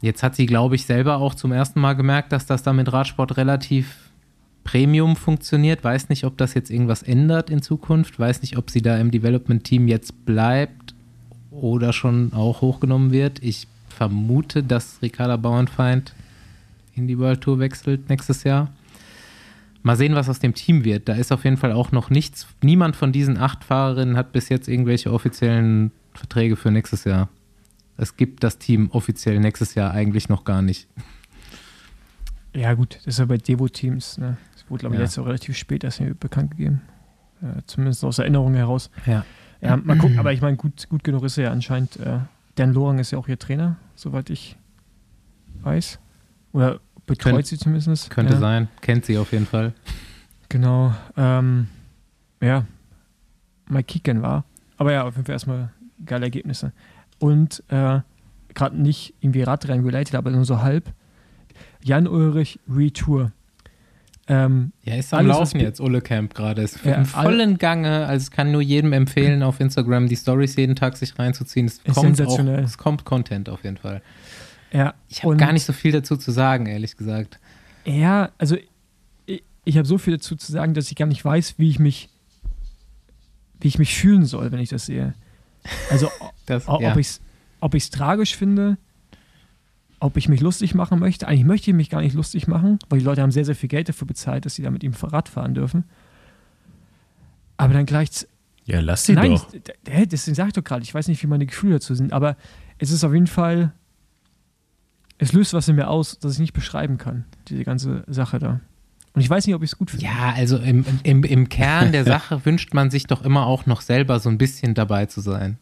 Jetzt hat sie, glaube ich, selber auch zum ersten Mal gemerkt, dass das da mit Radsport relativ Premium funktioniert. Weiß nicht, ob das jetzt irgendwas ändert in Zukunft. Weiß nicht, ob sie da im Development-Team jetzt bleibt oder schon auch hochgenommen wird. Ich vermute, dass Ricarda Bauernfeind in die World Tour wechselt nächstes Jahr. Mal sehen, was aus dem Team wird. Da ist auf jeden Fall auch noch nichts. Niemand von diesen acht Fahrerinnen hat bis jetzt irgendwelche offiziellen Verträge für nächstes Jahr. Es gibt das Team offiziell nächstes Jahr eigentlich noch gar nicht. Ja, gut, das ist ja bei Devo-Teams. Ne? Das wurde, glaube ich, Ja. jetzt auch relativ spät erst bekannt gegeben. Äh, zumindest aus Erinnerung heraus. Ja. Ja, mal gucken, aber ich meine, gut, gut genug ist er ja anscheinend. Äh, Dan Lorang ist ja auch ihr Trainer, soweit ich weiß. Oder betreut Könnt- sie zumindest. Könnte ja. sein. Kennt sie auf jeden Fall. Genau. Ähm, ja, mal kicken war. Aber ja, auf jeden Fall erstmal geile Ergebnisse. Und äh, gerade nicht irgendwie Radrennen related, aber nur so halb. Jan Ulrich Retour. Ähm, Ja, ist am Laufen jetzt, Ulle Camp gerade. Ist Ja, im vollen Gange. Also, ich kann nur jedem empfehlen, auf Instagram die Stories jeden Tag sich reinzuziehen. Es Ist kommt, auch, es kommt Content auf jeden Fall. ja, Ich habe gar nicht so viel dazu zu sagen, ehrlich gesagt. Ja, also ich, ich habe so viel dazu zu sagen, dass ich gar nicht weiß, wie ich mich, wie ich mich fühlen soll, wenn ich das sehe. Also Das, o- ja. ob ich es ob ich's tragisch finde, ob ich mich lustig machen möchte. Eigentlich möchte ich mich gar nicht lustig machen, weil die Leute haben sehr, sehr viel Geld dafür bezahlt, dass sie da mit ihm Rad fahren dürfen. Aber dann gleich. Ja, lass sie Nein, doch. d- deswegen sage ich doch gerade, ich weiß nicht, wie meine Gefühle dazu sind, aber es ist auf jeden Fall. Es löst was in mir aus, das ich nicht beschreiben kann, diese ganze Sache da. Und ich weiß nicht, ob ich es gut finde. Ja, also im, im, im Kern der Sache wünscht man sich doch immer auch noch selber so ein bisschen dabei zu sein.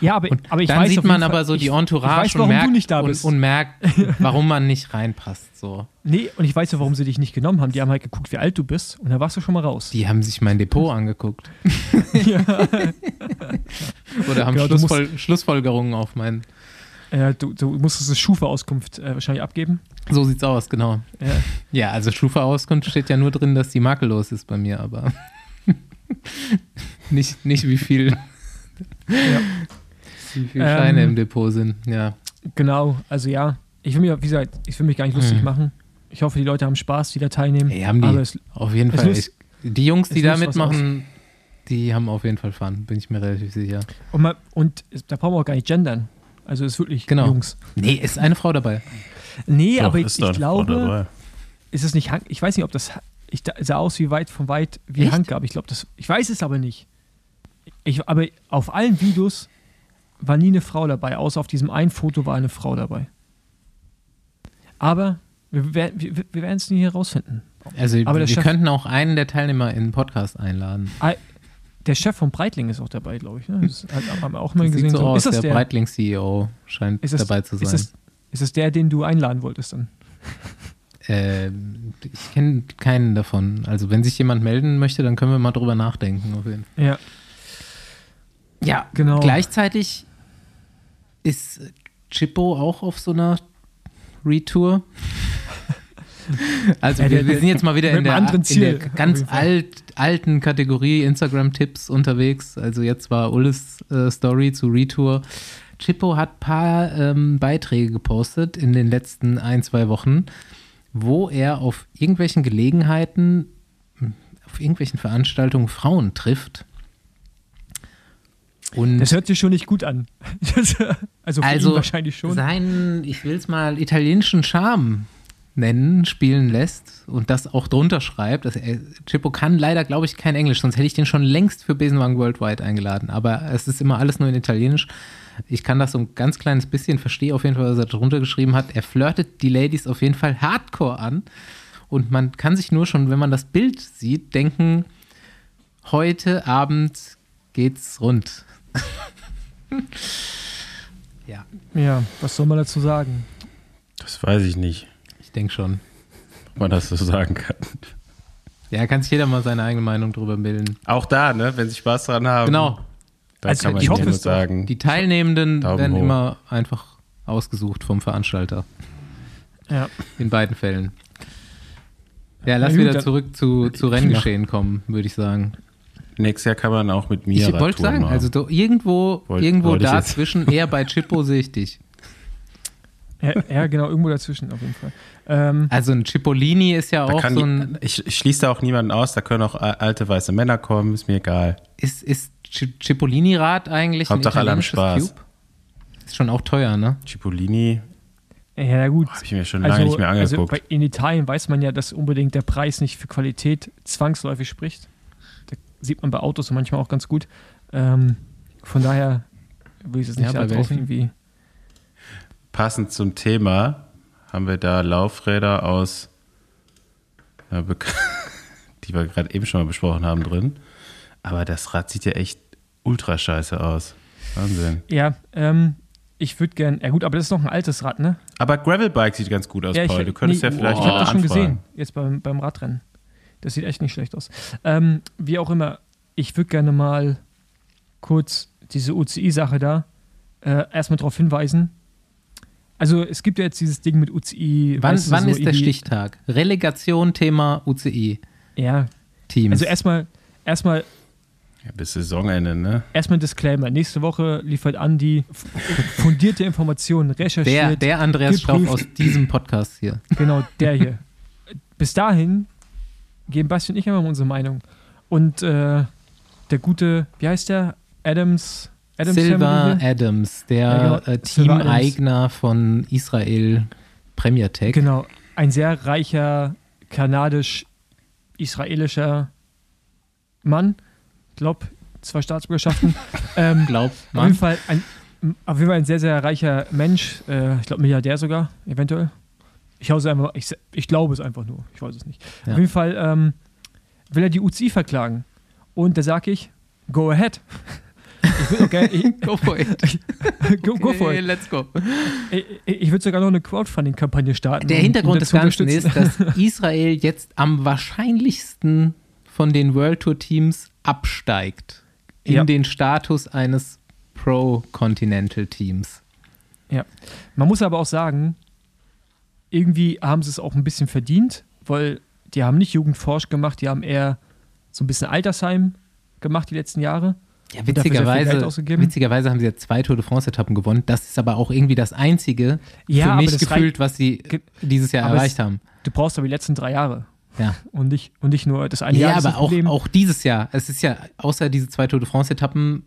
Ja, aber, Und aber ich dann weiß sieht man aber so ich, die Entourage ich weiß, warum und, merkt, du nicht da und, bist. und merkt, warum man nicht reinpasst. So. nee, und ich weiß ja, warum sie dich nicht genommen haben. Die haben halt geguckt, wie alt du bist und da warst du schon mal raus. Die haben sich mein Depot angeguckt. Oder haben Genau, Schlussfol Schlussfolgerungen auf mein. Äh, du, du musstest eine Schufa-Auskunft äh, wahrscheinlich abgeben. So sieht's aus, genau. Ja. Ja, also Schufa-Auskunft steht ja nur drin, dass die makellos ist bei mir, aber nicht, nicht wie viel, wie viel Ähm, Scheine im Depot sind. Ja. Genau, also ja. Ich will mich, wie gesagt, ich will mich gar nicht lustig Hm. machen. Ich hoffe, die Leute haben Spaß, die da teilnehmen. Ey, haben die. Aber es, Auf jeden Fall. löst- Ich, die Jungs, die da mitmachen, die haben auf jeden Fall Fun, bin ich mir relativ sicher. und, man, und es- da brauchen wir auch gar nicht gendern. Also es ist wirklich Genau. Jungs. Nee, ist eine Frau dabei. Nee, Doch, aber ich, ich glaube, ist es nicht Hank, ich weiß nicht, ob das ich sah aus wie weit von weit wie Echt? Hank, aber ich glaube das ich weiß es aber nicht. Ich, aber auf allen Videos war nie eine Frau dabei, außer auf diesem einen Foto war eine Frau dabei. Aber wir, wir, wir werden es nie herausfinden. Also Aber wir Chef- könnten auch einen der Teilnehmer in den Podcast einladen. Der Chef von Breitling ist auch dabei, glaube ich. Ne? Das hat, haben wir auch mal Das gesehen. sieht so aus, ist das der, der? Breitling-CEO scheint das, dabei zu sein. Ist das, ist das der, den du einladen wolltest dann? Ähm, ich kenne keinen davon. Also wenn sich jemand melden möchte, dann können wir mal drüber nachdenken. Auf jeden Fall. Ja, Ja, genau. Gleichzeitig ist Chippo auch auf so einer Retour. Also Ja, wir, wir sind jetzt mal wieder in der, in der ganz alt, alten Kategorie Instagram-Tipps unterwegs. Also jetzt war Ulles äh, Story zu Retour. Chippo hat ein paar ähm, Beiträge gepostet in den letzten ein, zwei Wochen, wo er auf irgendwelchen Gelegenheiten, auf irgendwelchen Veranstaltungen Frauen trifft. Und Das hört sich schon nicht gut an. Also also wahrscheinlich schon. seinen, ich will es mal, italienischen Charme nennen, spielen lässt und das auch drunter schreibt. Das, Chippo kann leider, glaube ich, kein Englisch, sonst hätte ich den schon längst für Besenwagen Worldwide eingeladen. Aber es ist immer alles nur in Italienisch. Ich kann das so ein ganz kleines bisschen, verstehe auf jeden Fall, was er drunter geschrieben hat. Er flirtet die Ladies auf jeden Fall hardcore an. Und man kann sich nur schon, wenn man das Bild sieht, denken, heute Abend geht's rund. ja, Ja, was soll man dazu sagen? Das weiß ich nicht, ich denke schon. ob man das so sagen kann. Ja, kann sich jeder mal seine eigene Meinung drüber bilden. Auch da, ne, wenn sie Spaß dran haben, Genau. da Also kann man ich hoffe nur sagen. Die Teilnehmenden Daumen werden hoch. immer einfach ausgesucht vom Veranstalter. Ja. In beiden Fällen. Ja, lass wieder dann- zurück zu, zu Renngeschehen kommen, würde ich sagen. Nächstes Jahr kann man auch mit mir Ich wollte sagen, also do, irgendwo, Wollt- irgendwo jetzt. dazwischen, eher bei Chippo sehe ich dich. Ja, ja, genau, irgendwo dazwischen auf jeden Fall. Ähm, Also ein Cipollini ist ja auch kann so ein, ich, ich schließe da auch niemanden aus, da können auch alte weiße Männer kommen, ist mir egal. ist, ist Ci- Cipollini-Rad eigentlich Hauptsache alle haben italienisches Spaß. Cube? Ist schon auch teuer, ne? Cipollini ja, gut. habe ich mir schon lange nicht mehr also angeguckt. bei, in Italien weiß man ja, dass unbedingt der Preis nicht für Qualität zwangsläufig spricht. Sieht man bei Autos so manchmal auch ganz gut. Ähm, von daher will ich es nicht Ja, welchen? irgendwie. Passend zum Thema haben wir da Laufräder aus, die wir gerade eben schon mal besprochen haben, drin. Aber das Rad sieht ja echt ultra scheiße aus. Wahnsinn. Ja, ähm, ich würde gern. Ja, gut, aber das ist noch ein altes Rad, ne? Aber Gravelbike sieht ganz gut aus, ja, ich, Paul. Du könntest nee, ja vielleicht Ich habe mal das schon anfragen. gesehen, jetzt beim, beim Radrennen. Das sieht echt nicht schlecht aus. Ähm, wie auch immer, ich würde gerne mal kurz diese UCI-Sache da äh, erstmal darauf hinweisen. Also es gibt ja jetzt dieses Ding mit UCI. Wann, weißt du, wann so ist der Stichtag? Relegation Thema UCI. Ja, Teams. also erstmal erstmal Ja, bis Saisonende, ne? erstmal ein Disclaimer. Nächste Woche liefert Andi fundierte Informationen, der, recherchiert. der Andreas Strauch geprüft. aus diesem Podcast hier. Genau, der hier. Bis dahin geben Basti und ich immer unsere Meinung. Und äh, der gute, wie heißt der? Adams. Adams hier? Adams, der Ja, genau, äh. Teameigner von Israel Premier Tech. Genau, ein sehr reicher kanadisch-israelischer Mann. Ich glaube, zwei Staatsbürgerschaften. ähm, Glaubt auf, man. jeden Fall ein, auf jeden Fall ein sehr, sehr reicher Mensch. Äh, ich glaube, Milliardär sogar, eventuell. Ich, hause einfach, ich, ich glaube es einfach nur. Ich weiß es nicht. Ja. Auf jeden Fall ähm, will er die UCI verklagen. Und da sage ich, go ahead. Ich okay, ich, Go for it. go, go for Okay, it. let's go. Ich, ich würde sogar noch eine Crowdfunding-Kampagne starten. Der Hintergrund des Ganzen ist, dass Israel jetzt am wahrscheinlichsten von den World Tour Teams absteigt in Ja. den Status eines Pro-Continental Teams. Man muss aber auch sagen, irgendwie haben sie es auch ein bisschen verdient, weil die haben nicht Jugendforsch gemacht, die haben eher so ein bisschen Altersheim gemacht die letzten Jahre. Ja, witzigerweise, witzigerweise haben sie ja zwei Tour de France-Etappen gewonnen. Das ist aber auch irgendwie das Einzige Ja, für mich gefühlt, was sie Ge- dieses Jahr erreicht es- haben. Du brauchst aber die letzten drei Jahre Ja, und nicht, und nicht nur das eine ja Jahr. das aber auch, auch dieses Jahr. Es ist ja außer diese zwei Tour de France-Etappen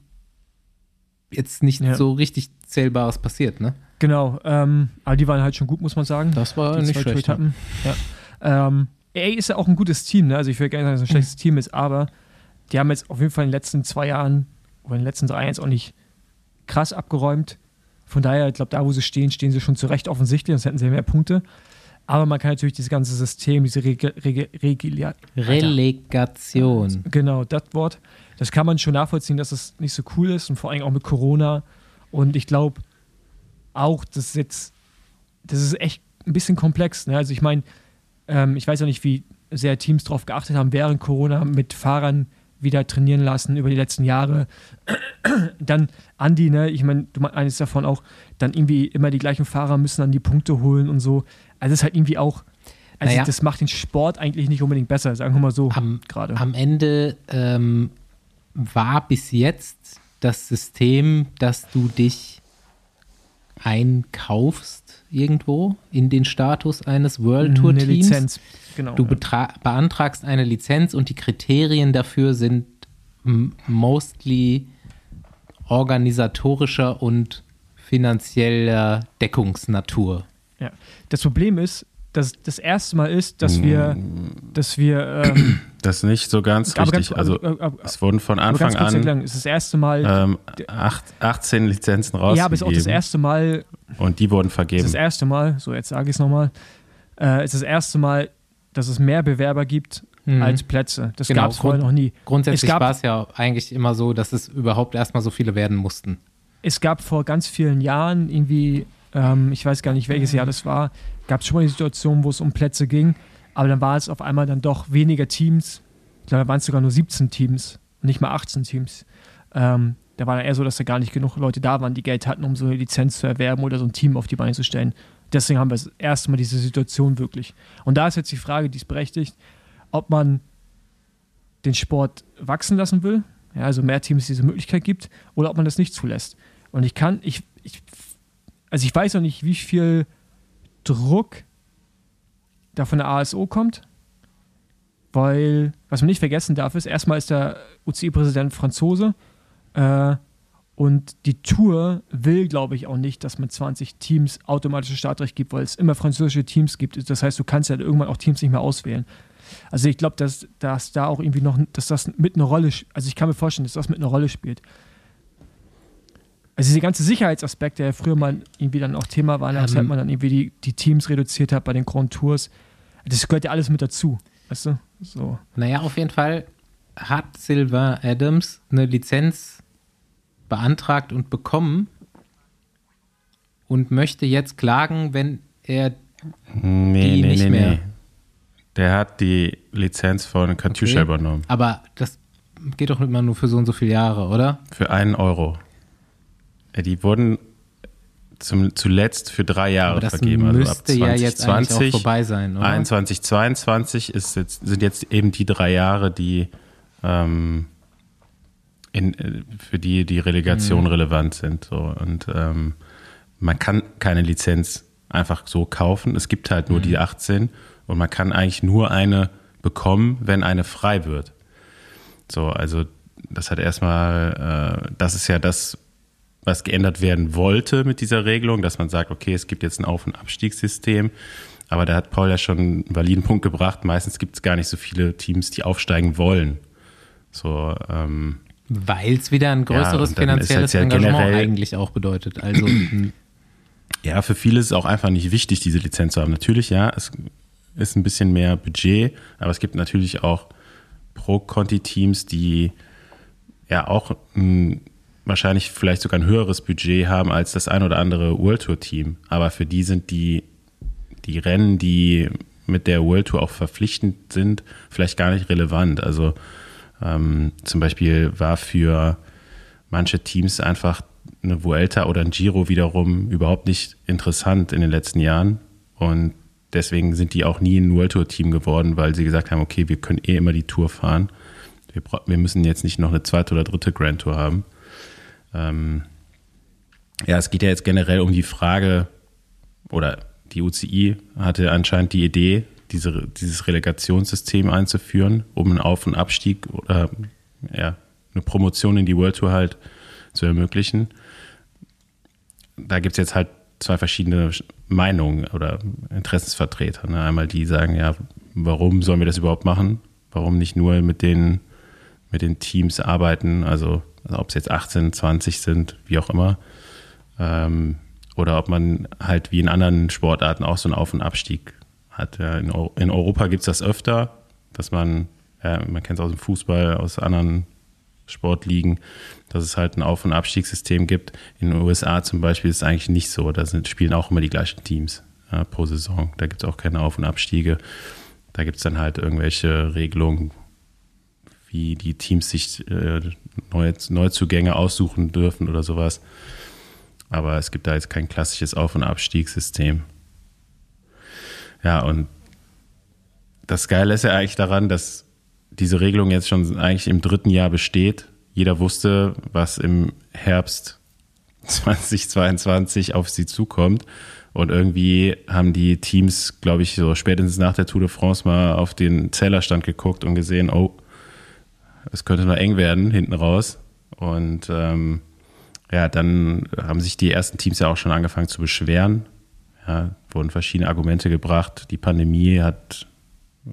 jetzt nicht Ja. so richtig Zählbares passiert, ne? Genau, ähm, aber die waren halt schon gut, muss man sagen. Das war die nicht schlecht. Tour-Etappen. Ja. Ähm, AA ist ja auch ein gutes Team, ne? Also ich will gar nicht sagen, dass es ein Mhm. schlechtes Team ist, aber die haben jetzt auf jeden Fall in den letzten zwei Jahren oder in den letzten drei Jahren jetzt auch nicht krass abgeräumt. Von daher, ich glaube, da wo sie stehen, stehen sie schon zurecht offensichtlich, sonst hätten sie ja mehr Punkte. Aber man kann natürlich dieses ganze System, diese Rege, Rege, Regelia, Relegation. Genau, das Wort. Das kann man schon nachvollziehen, dass es nicht so cool ist und vor allem auch mit Corona. Und ich glaube auch, dass jetzt, das ist echt ein bisschen komplex. Ne? Also ich meine, ähm, ich weiß ja nicht, wie sehr Teams darauf geachtet haben, während Corona mit Fahrern wieder trainieren lassen über die letzten Jahre. dann Andi, ne, ich meine, du meinst eines davon auch, dann irgendwie immer die gleichen Fahrer müssen dann die Punkte holen und so. Also das ist halt irgendwie auch, also Naja. das macht den Sport eigentlich nicht unbedingt besser, sagen wir mal so Am, gerade. am Ende ähm, war bis jetzt das System, dass du dich einkaufst irgendwo in den Status eines World Tour Eine Teams. Lizenz, genau. Du ja. beantragst eine Lizenz und die Kriterien dafür sind mostly organisatorischer und finanzieller Deckungsnatur. ja. Das Problem ist, dass das erste Mal ist, dass wir, dass wir, ähm, Das ist nicht so ganz aber richtig. ganz, also aber, aber, es wurden von Anfang ganz kurz an erklären, es ist das erste Mal, ähm, acht, 18 Lizenzen rausgegeben. ja, aber es ist auch das erste Mal, und die wurden es ist vergeben. das erste Mal, so jetzt sage ich es nochmal, äh, es ist das erste Mal, dass es mehr Bewerber gibt Mhm. als Plätze. Das Genau, gab es vorher noch nie. Grundsätzlich war es ja eigentlich immer so, dass es überhaupt erstmal so viele werden mussten. Es gab vor ganz vielen Jahren irgendwie, ähm, ich weiß gar nicht, welches Jahr das war, gab es schon mal die Situation, wo es um Plätze ging, aber dann war es auf einmal dann doch weniger Teams. Ich glaube, da waren es sogar nur 17 Teams, nicht mal 18 Teams. Ähm, da war dann eher so, dass da gar nicht genug Leute da waren, die Geld hatten, um so eine Lizenz zu erwerben oder so ein Team auf die Beine zu stellen. Deswegen haben wir das erste Mal diese Situation wirklich. Und da ist jetzt die Frage, die ist berechtigt, ob man den Sport wachsen lassen will, ja, also mehr Teams diese Möglichkeit gibt, oder ob man das nicht zulässt. Und ich kann, ich, ich also ich weiß noch nicht, wie viel Druck da von der ASO kommt, weil, was man nicht vergessen darf, ist, erstmal ist der UCI-Präsident Franzose äh, und die Tour will, glaube ich, auch nicht, dass man 20 Teams automatisches Startrecht gibt, weil es immer französische Teams gibt. Das heißt, du kannst ja irgendwann auch Teams nicht mehr auswählen. Also ich glaube, dass, dass da auch irgendwie noch, dass das mit einer Rolle, also ich kann mir vorstellen, dass das mit einer Rolle spielt. Also dieser ganze Sicherheitsaspekt, der ja früher mal irgendwie dann auch Thema war, als Ähm. halt man dann irgendwie die, die Teams reduziert hat bei den Grand Tours, das gehört ja alles mit dazu, weißt du? So. Naja, auf jeden Fall hat Sylvain Adams eine Lizenz beantragt und bekommen und möchte jetzt klagen, wenn er Nee, Die nee, nicht nee, mehr. nee. Der hat die Lizenz von Katusha Okay. übernommen. Aber das geht doch immer nur für so und so viele Jahre, oder? Für einen Euro. Ja, Die wurden zum, zuletzt für drei Jahre das vergeben. Also ab müsste ja jetzt eigentlich auch 2020, vorbei sein, oder? 21, 22 ist jetzt, sind jetzt eben die drei Jahre, die ähm, in, äh, für die die Relegation Mhm. relevant sind. So. Und ähm, man kann keine Lizenz einfach so kaufen. Es gibt halt nur Mhm. die 18 und man kann eigentlich nur eine bekommen, wenn eine frei wird. So, also das hat erstmal, äh, das ist ja das, was geändert werden wollte mit dieser Regelung, dass man sagt, okay, es gibt jetzt ein Auf- und Abstiegssystem. Aber da hat Paul ja schon einen validen Punkt gebracht. Meistens gibt es gar nicht so viele Teams, die aufsteigen wollen. So, ähm, Weil es wieder ein größeres ist finanzielles jetzt ja Engagement eigentlich auch bedeutet. Also m, Ja, für viele ist es auch einfach nicht wichtig, diese Lizenz zu haben. Natürlich, ja, es ist ein bisschen mehr Budget, aber es gibt natürlich auch Pro-Conti-Teams, die ja auch ein, wahrscheinlich vielleicht sogar ein höheres Budget haben als das ein oder andere World Tour-Team. Aber für die sind die, die Rennen, die mit der World Tour auch verpflichtend sind, vielleicht gar nicht relevant. Also ähm, zum Beispiel war für manche Teams einfach eine Vuelta oder ein Giro wiederum überhaupt nicht interessant in den letzten Jahren. Und deswegen sind die auch nie ein World Tour Team geworden, weil sie gesagt haben, okay, wir können eh immer die Tour fahren. Wir, wir müssen jetzt nicht noch eine zweite oder dritte Grand Tour haben. Ähm, ja, es geht ja jetzt generell um die Frage, oder die UCI hatte anscheinend die Idee, diese, dieses Relegationssystem einzuführen, um einen Auf- und Abstieg oder ja, eine Promotion in die World Tour halt zu ermöglichen. Da gibt es jetzt halt zwei verschiedene Meinungen oder Interessensvertreter. Ne? Einmal die sagen, ja, warum sollen wir das überhaupt machen? Warum nicht nur mit den, mit den Teams arbeiten? Also, also ob es jetzt 18, 20 sind, wie auch immer. Ähm, oder ob man halt wie in anderen Sportarten auch so einen Auf- und Abstieg hat. Ja, in, in, Europa gibt es das öfter, dass man, ja, man kennt es aus dem Fußball, aus anderen Sportligen, dass es halt ein Auf- und Abstiegssystem gibt. In den USA zum Beispiel ist es eigentlich nicht so. Da sind, spielen auch immer die gleichen Teams ja, pro Saison. Da gibt es auch keine Auf- und Abstiege. Da gibt es dann halt irgendwelche Regelungen, wie die Teams sich äh, neue Neuzugänge aussuchen dürfen oder sowas. Aber es gibt da jetzt kein klassisches Auf- und Abstiegssystem. Ja, und das Geile ist ja eigentlich daran, dass diese Regelung jetzt schon eigentlich im dritten Jahr besteht. Jeder wusste, was im Herbst 2022 auf sie zukommt. Und irgendwie haben die Teams, glaube ich, so spätestens nach der Tour de France mal auf den Zählerstand geguckt und gesehen, oh, es könnte noch eng werden hinten raus. Und ähm, ja, dann haben sich die ersten Teams ja auch schon angefangen zu beschweren. Ja, wurden verschiedene Argumente gebracht. Die Pandemie hat äh,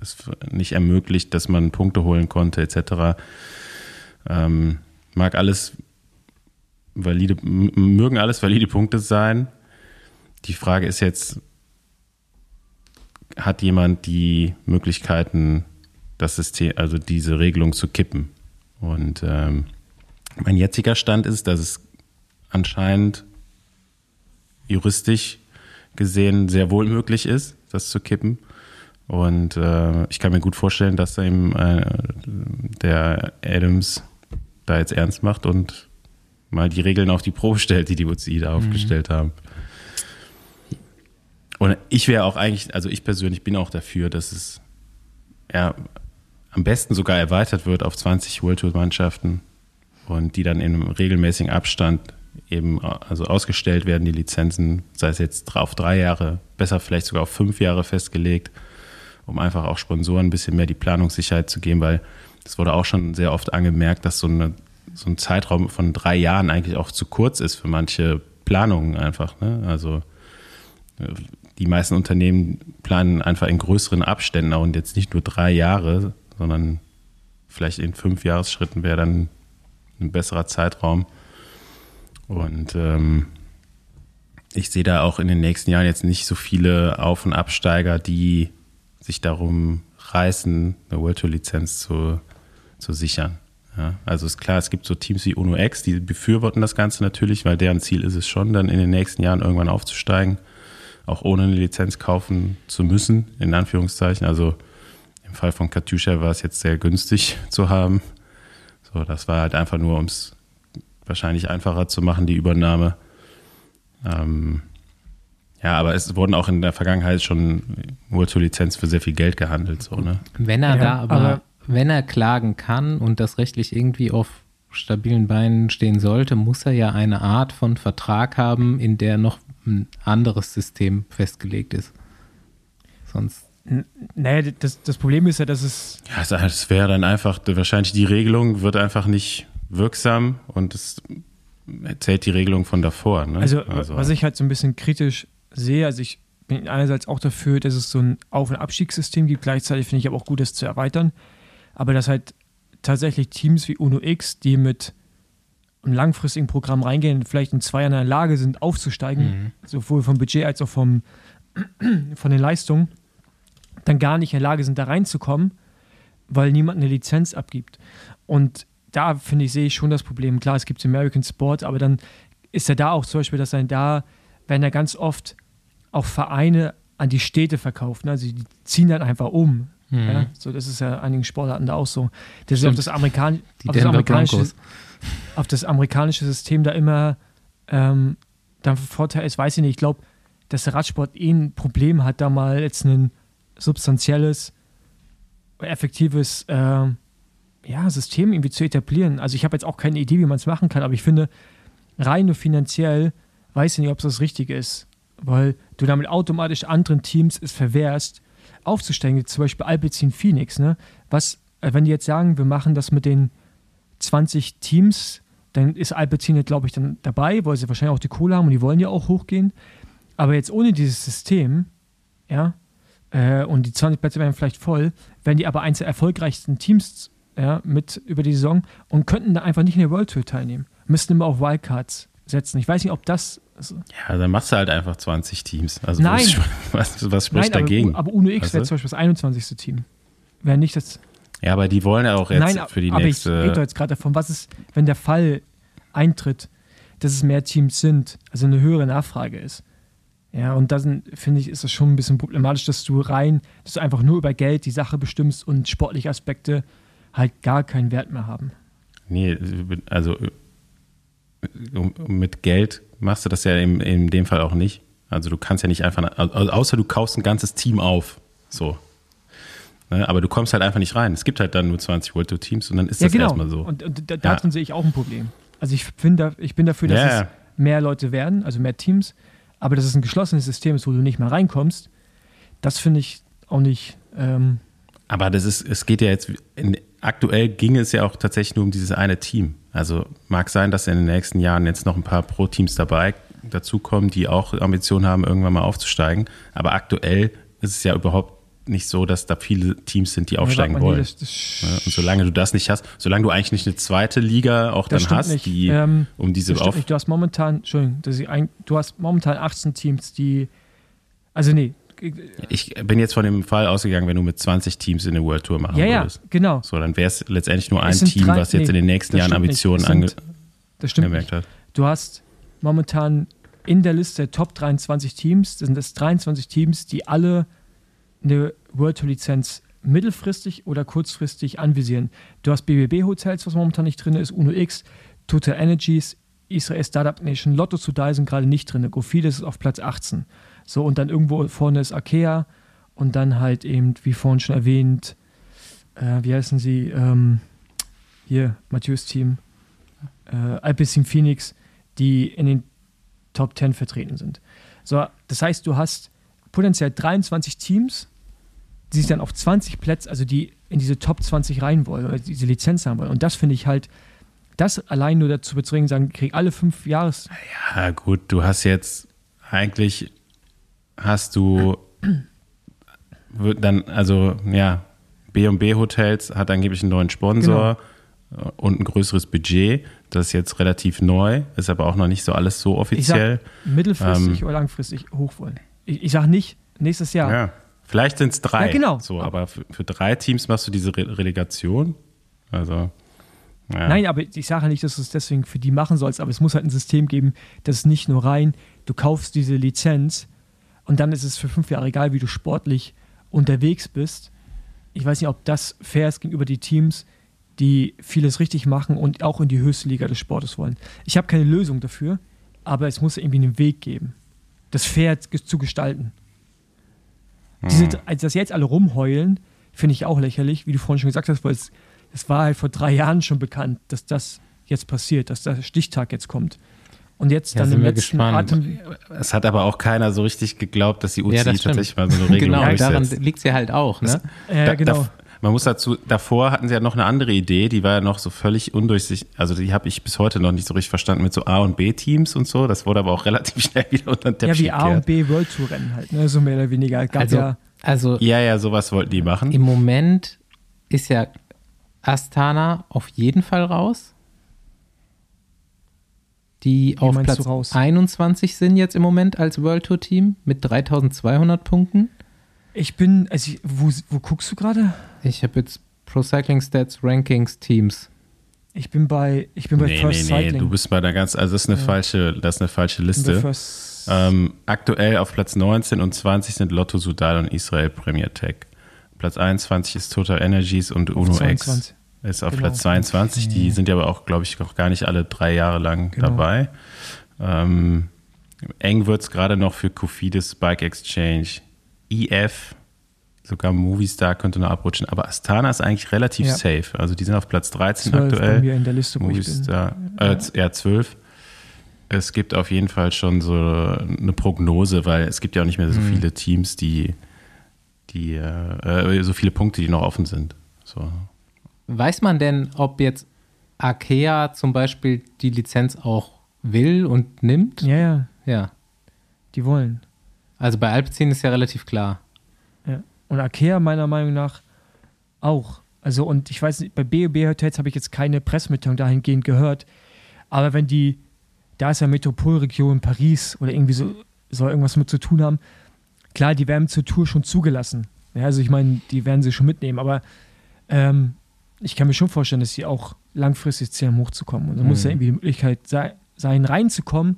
es nicht ermöglicht, dass man Punkte holen konnte, etc. Ähm, mag alles valide, mögen alles valide Punkte sein. Die Frage ist jetzt, hat jemand die Möglichkeiten, das System, also diese Regelung zu kippen? Und ähm, mein jetziger Stand ist, dass es anscheinend juristisch gesehen sehr wohl möglich ist, das zu kippen. Und äh, ich kann mir gut vorstellen, dass eben äh, der Adams da jetzt ernst macht und mal die Regeln auf die Probe stellt, die die UCI da mhm. aufgestellt haben. Und ich wäre auch eigentlich, also ich persönlich bin auch dafür, dass es ja, am besten sogar erweitert wird auf 20 World Tour Mannschaften und die dann in regelmäßigen Abstand eben also ausgestellt werden, die Lizenzen, sei es jetzt auf drei Jahre, besser vielleicht sogar auf fünf Jahre festgelegt, um einfach auch Sponsoren ein bisschen mehr die Planungssicherheit zu geben, weil es wurde auch schon sehr oft angemerkt, dass so, eine, so ein Zeitraum von drei Jahren eigentlich auch zu kurz ist für manche Planungen einfach. Ne? Also die meisten Unternehmen planen einfach in größeren Abständen und jetzt nicht nur drei Jahre, sondern vielleicht in fünf Jahresschritten wäre dann ein besserer Zeitraum. Und ähm, ich sehe da auch in den nächsten Jahren jetzt nicht so viele Auf- und Absteiger, die sich darum reißen, eine World Tour Lizenz zu, zu sichern. Ja, also ist klar, es gibt so Teams wie UNO X, die befürworten das Ganze natürlich, weil deren Ziel ist es schon, dann in den nächsten Jahren irgendwann aufzusteigen, auch ohne eine Lizenz kaufen zu müssen, in Anführungszeichen. Also im Fall von Katusha war es jetzt sehr günstig zu haben. So, das war halt einfach nur, um es wahrscheinlich einfacher zu machen, die Übernahme. Ähm, ja, aber es wurden auch in der Vergangenheit schon World Tour Lizenz für sehr viel Geld gehandelt. So, ne? Wenn er ja, da aber, aber, wenn er klagen kann und das rechtlich irgendwie auf stabilen Beinen stehen sollte, muss er ja eine Art von Vertrag haben, in der noch ein anderes System festgelegt ist. Sonst naja, das, das Problem ist ja, dass es. Ja, es wäre dann einfach, wahrscheinlich die Regelung wird einfach nicht wirksam und es zählt die Regelung von davor. Ne? Also, also, was ich halt so ein bisschen kritisch sehe, also ich bin einerseits auch dafür, dass es so ein Auf- und Abstiegssystem gibt, gleichzeitig finde ich aber auch gut, das zu erweitern. Aber dass halt tatsächlich Teams wie UNO X, die mit einem langfristigen Programm reingehen vielleicht in zwei Jahren in der Lage sind, aufzusteigen, mhm. sowohl vom Budget als auch vom, von den Leistungen, dann gar nicht in der Lage sind, da reinzukommen, weil niemand eine Lizenz abgibt. Und da finde ich, sehe ich schon das Problem. Klar, es gibt American Sport, aber dann ist ja da auch zum Beispiel, dass dann da werden ja ganz oft auch Vereine an die Städte verkauft. Ne? Also die ziehen dann einfach um. Mhm. Ja? So, das ist ja einigen Sportarten da auch so. Das ist auf das, Amerikan auf das, amerikanische, auf das amerikanische System da immer ähm, dann Vorteil ist, weiß ich nicht. Ich glaube, dass der Radsport eh ein Problem hat, da mal jetzt einen substanzielles, effektives äh, ja, System irgendwie zu etablieren. Also ich habe jetzt auch keine Idee, wie man es machen kann, aber ich finde, rein nur finanziell weiß ich nicht, ob es das Richtige ist, weil du damit automatisch anderen Teams es verwehrst, aufzusteigen, zum Beispiel Alpecin Phoenix, ne? Was, äh, wenn die jetzt sagen, wir machen das mit den 20 Teams, dann ist Alpecin, glaube ich, dann dabei, weil sie wahrscheinlich auch die Kohle haben und die wollen ja auch hochgehen. Aber jetzt ohne dieses System, ja, äh, und die 20 Plätze wären vielleicht voll, wären die aber eins der erfolgreichsten Teams ja, mit über die Saison und könnten da einfach nicht in der World Tour teilnehmen. Müssten immer auf Wildcards setzen. Ich weiß nicht, ob das. Also Ja, dann machst du halt einfach 20 Teams. Also Nein. Was, was spricht Nein, dagegen? aber, aber Uno X Weißt wäre zum Beispiel das 21. Team. Wäre nicht das. ja, aber die wollen ja auch jetzt Nein, für die aber ich rede doch nächste. jetzt gerade davon, was ist, wenn der Fall eintritt, dass es mehr Teams sind, also eine höhere Nachfrage ist. Ja, und dann finde ich, ist das schon ein bisschen problematisch, dass du rein, dass du einfach nur über Geld die Sache bestimmst und sportliche Aspekte halt gar keinen Wert mehr haben. Nee, also mit Geld machst du das ja in, in dem Fall auch nicht. Also du kannst ja nicht einfach, außer du kaufst ein ganzes Team auf. So. Ne? Aber du kommst halt einfach nicht rein. Es gibt halt dann nur 20 World Tour Teams und dann ist ja, das genau. erstmal so. Und, und da, darin sehe ich auch ein Problem. Also ich finde, ich bin dafür, dass Ja, es ja. mehr Leute werden, also mehr Teams, aber dass es ein geschlossenes System ist, wo du nicht mehr reinkommst, das finde ich auch nicht. Ähm, Aber das ist, es geht ja jetzt, in, aktuell ging es ja auch tatsächlich nur um dieses eine Team. Also mag sein, dass in den nächsten Jahren jetzt noch ein paar Pro-Teams dabei dazukommen, die auch Ambitionen haben, irgendwann mal aufzusteigen. Aber aktuell ist es ja überhaupt nicht so, dass da viele Teams sind, die aufsteigen nee, wollen. das- das- Ja, Und solange du das nicht hast, solange du eigentlich nicht eine zweite Liga auch dann hast, nicht. die Ähm, um diese auf. nicht. Du hast momentan, Entschuldigung, dass ich ein, du hast momentan 18 Teams, die, also nee, Ich bin jetzt von dem Fall ausgegangen, wenn du mit 20 Teams in der World Tour machen ja, ja, würdest. genau. So, dann wäre es letztendlich nur ein Team, drei- was jetzt nee, in den nächsten Jahren. Ambitionen ange angemerkt nicht. hat. Du hast momentan in der Liste Top 23 Teams, das sind das 23 Teams, die alle eine World Tour Lizenz mittelfristig oder kurzfristig anvisieren. Du hast BBB Hotels, was momentan nicht drin ist, Uno X, Total Energies, Israel Startup Nation, Lotto Sudai sind gerade nicht drin. Gofides ist auf Platz 18. So, und dann irgendwo vorne ist Akea und dann halt eben, wie vorhin schon erwähnt, äh, wie heißen sie? Ähm, hier, Matthäus Team, äh, Alpecin Phoenix, die in den Top 10 vertreten sind. So, das heißt, du hast potenziell 23 Teams, die sich dann auf 20 Plätze, also die in diese Top 20 rein wollen oder diese Lizenz haben wollen. Und das finde ich halt, das allein nur dazu bezwingen, sagen, krieg alle fünf Jahres. Ja, gut, du hast jetzt eigentlich hast du dann also ja B&B Hotels hat angeblich einen neuen Sponsor Genau. und ein größeres Budget. Das ist jetzt relativ neu, ist aber auch noch nicht so alles so Ich offiziell. sag mittelfristig Ähm, oder langfristig hoch wollen. Ich, ich sage nicht nächstes Jahr. ja. Vielleicht sind es drei. Ja, genau. So, aber für, für drei Teams machst du diese Re Relegation. Also ja. Nein, aber ich sage nicht, dass du es deswegen für die machen sollst, aber es muss halt ein System geben, das ist nicht nur rein, du kaufst diese Lizenz und dann ist es für fünf Jahre egal, wie du sportlich unterwegs bist. Ich weiß nicht, ob das fair ist gegenüber die Teams, die vieles richtig machen und auch in die höchste Liga des Sportes wollen. Ich habe keine Lösung dafür, aber es muss irgendwie einen Weg geben, das fair zu gestalten. Diese, also dass jetzt alle rumheulen, finde ich auch lächerlich, wie du vorhin schon gesagt hast, weil es, es war halt vor drei Jahren schon bekannt, dass das jetzt passiert, dass der Stichtag jetzt kommt. Und jetzt Ja, dann sind im wir letzten gespannt. Atem. Es hat aber auch keiner so richtig geglaubt, dass die UCI Ja, das tatsächlich mal so eine Regelung genau, daran liegt sie halt auch. Ne? Ja, Da- genau. da- man muss dazu, davor hatten sie ja noch eine andere Idee, die war ja noch so völlig undurchsichtig. Also die habe ich bis heute noch nicht so richtig verstanden mit so A- und B-Teams und so. Das wurde aber auch relativ schnell wieder unter den ja, Teppich wie A und. B World Tour Rennen halt, ne? so mehr oder weniger. Gab Also, ja, also Ja, ja, sowas wollten die machen. im Moment ist ja Astana auf jeden Fall raus. Die auf meinst du Platz raus? 21 sind jetzt im Moment als World Tour Team mit 3200 Punkten. Ich bin, also ich, wo, wo guckst du gerade? Ich habe jetzt Pro Cycling Stats Rankings Teams. Ich bin bei, ich bin bei Nee, First nee, nee, Cycling. du bist bei der ganz, also das ist eine Ja. falsche, das ist eine falsche Liste. Ähm, aktuell auf Platz 19 und 20 sind Lotto Sudal und Israel Premier Tech. Platz 21 ist Total Energies und Uno X 22. ist auf Genau. Platz 22. Die sind ja aber auch, glaube ich, noch gar nicht alle drei Jahre lang Genau. dabei. Ähm, eng wird es gerade noch für Kofidis Bike Exchange. EF sogar Movistar könnte noch abrutschen. Aber Astana ist eigentlich relativ Ja. safe. Also die sind auf Platz 13 Zwölf bei aktuell. mir in der Liste, wo ich bin. Movistar, äh, eher 12. Es gibt auf jeden Fall schon so eine Prognose, weil es gibt ja auch nicht mehr so Mhm. viele Teams, die, die äh, äh, so viele Punkte, die noch offen sind. So. Weiß man denn, ob jetzt Arkea zum Beispiel die Lizenz auch will und nimmt? Ja, ja, Ja. die wollen. Also bei Alpecin ist ja relativ klar. Ja. Und Akea meiner Meinung nach auch. Also, und ich weiß nicht, bei BOB Hotels habe ich jetzt keine Pressemitteilung dahingehend gehört. Aber wenn die, da ist ja Metropolregion Paris oder irgendwie so, soll irgendwas mit zu tun haben. Klar, die werden zur Tour schon zugelassen. Ja, also ich meine, die werden sie schon mitnehmen, aber ähm, ich kann mir schon vorstellen, dass sie auch langfristig zählen, hochzukommen. Und da muss Mhm. ja irgendwie die Möglichkeit sei, sein, reinzukommen,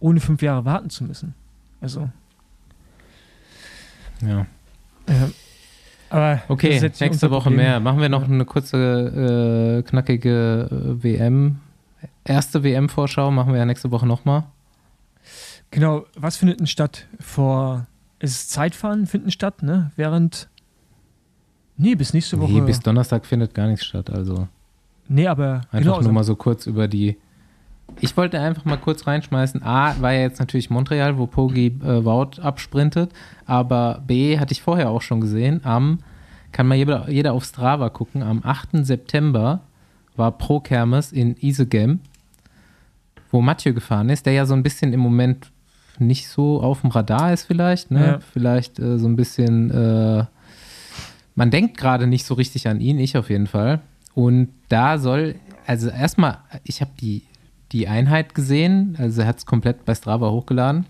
ohne fünf Jahre warten zu müssen. Also, Ja. ja. Aber das Okay, nächste Woche Problem. mehr. Machen wir noch eine kurze, äh, knackige äh, WM. Erste WM-Vorschau machen wir ja nächste Woche nochmal. Genau, was findet denn statt vor. Es ist Zeitfahren finden statt, ne? Während. Nee, bis nächste Woche. Nee, bis Donnerstag findet gar nichts statt. Also nee, aber einfach genau, nur mal so kurz über die. Ich wollte einfach mal kurz reinschmeißen. A, war ja jetzt natürlich Montreal, wo Pogi äh, Wout absprintet. Aber B, hatte ich vorher auch schon gesehen. Am, kann mal jeder, jeder auf Strava gucken, am 8. September war Pro Kermes in Isegem, wo Mathieu gefahren ist, der ja so ein bisschen im Moment nicht so auf dem Radar ist vielleicht. Ne? Ja. Vielleicht äh, so ein bisschen, äh, man denkt gerade nicht so richtig an ihn, ich auf jeden Fall. Und da soll, also erstmal, ich habe die, die Einheit gesehen, also er hat es komplett bei Strava hochgeladen.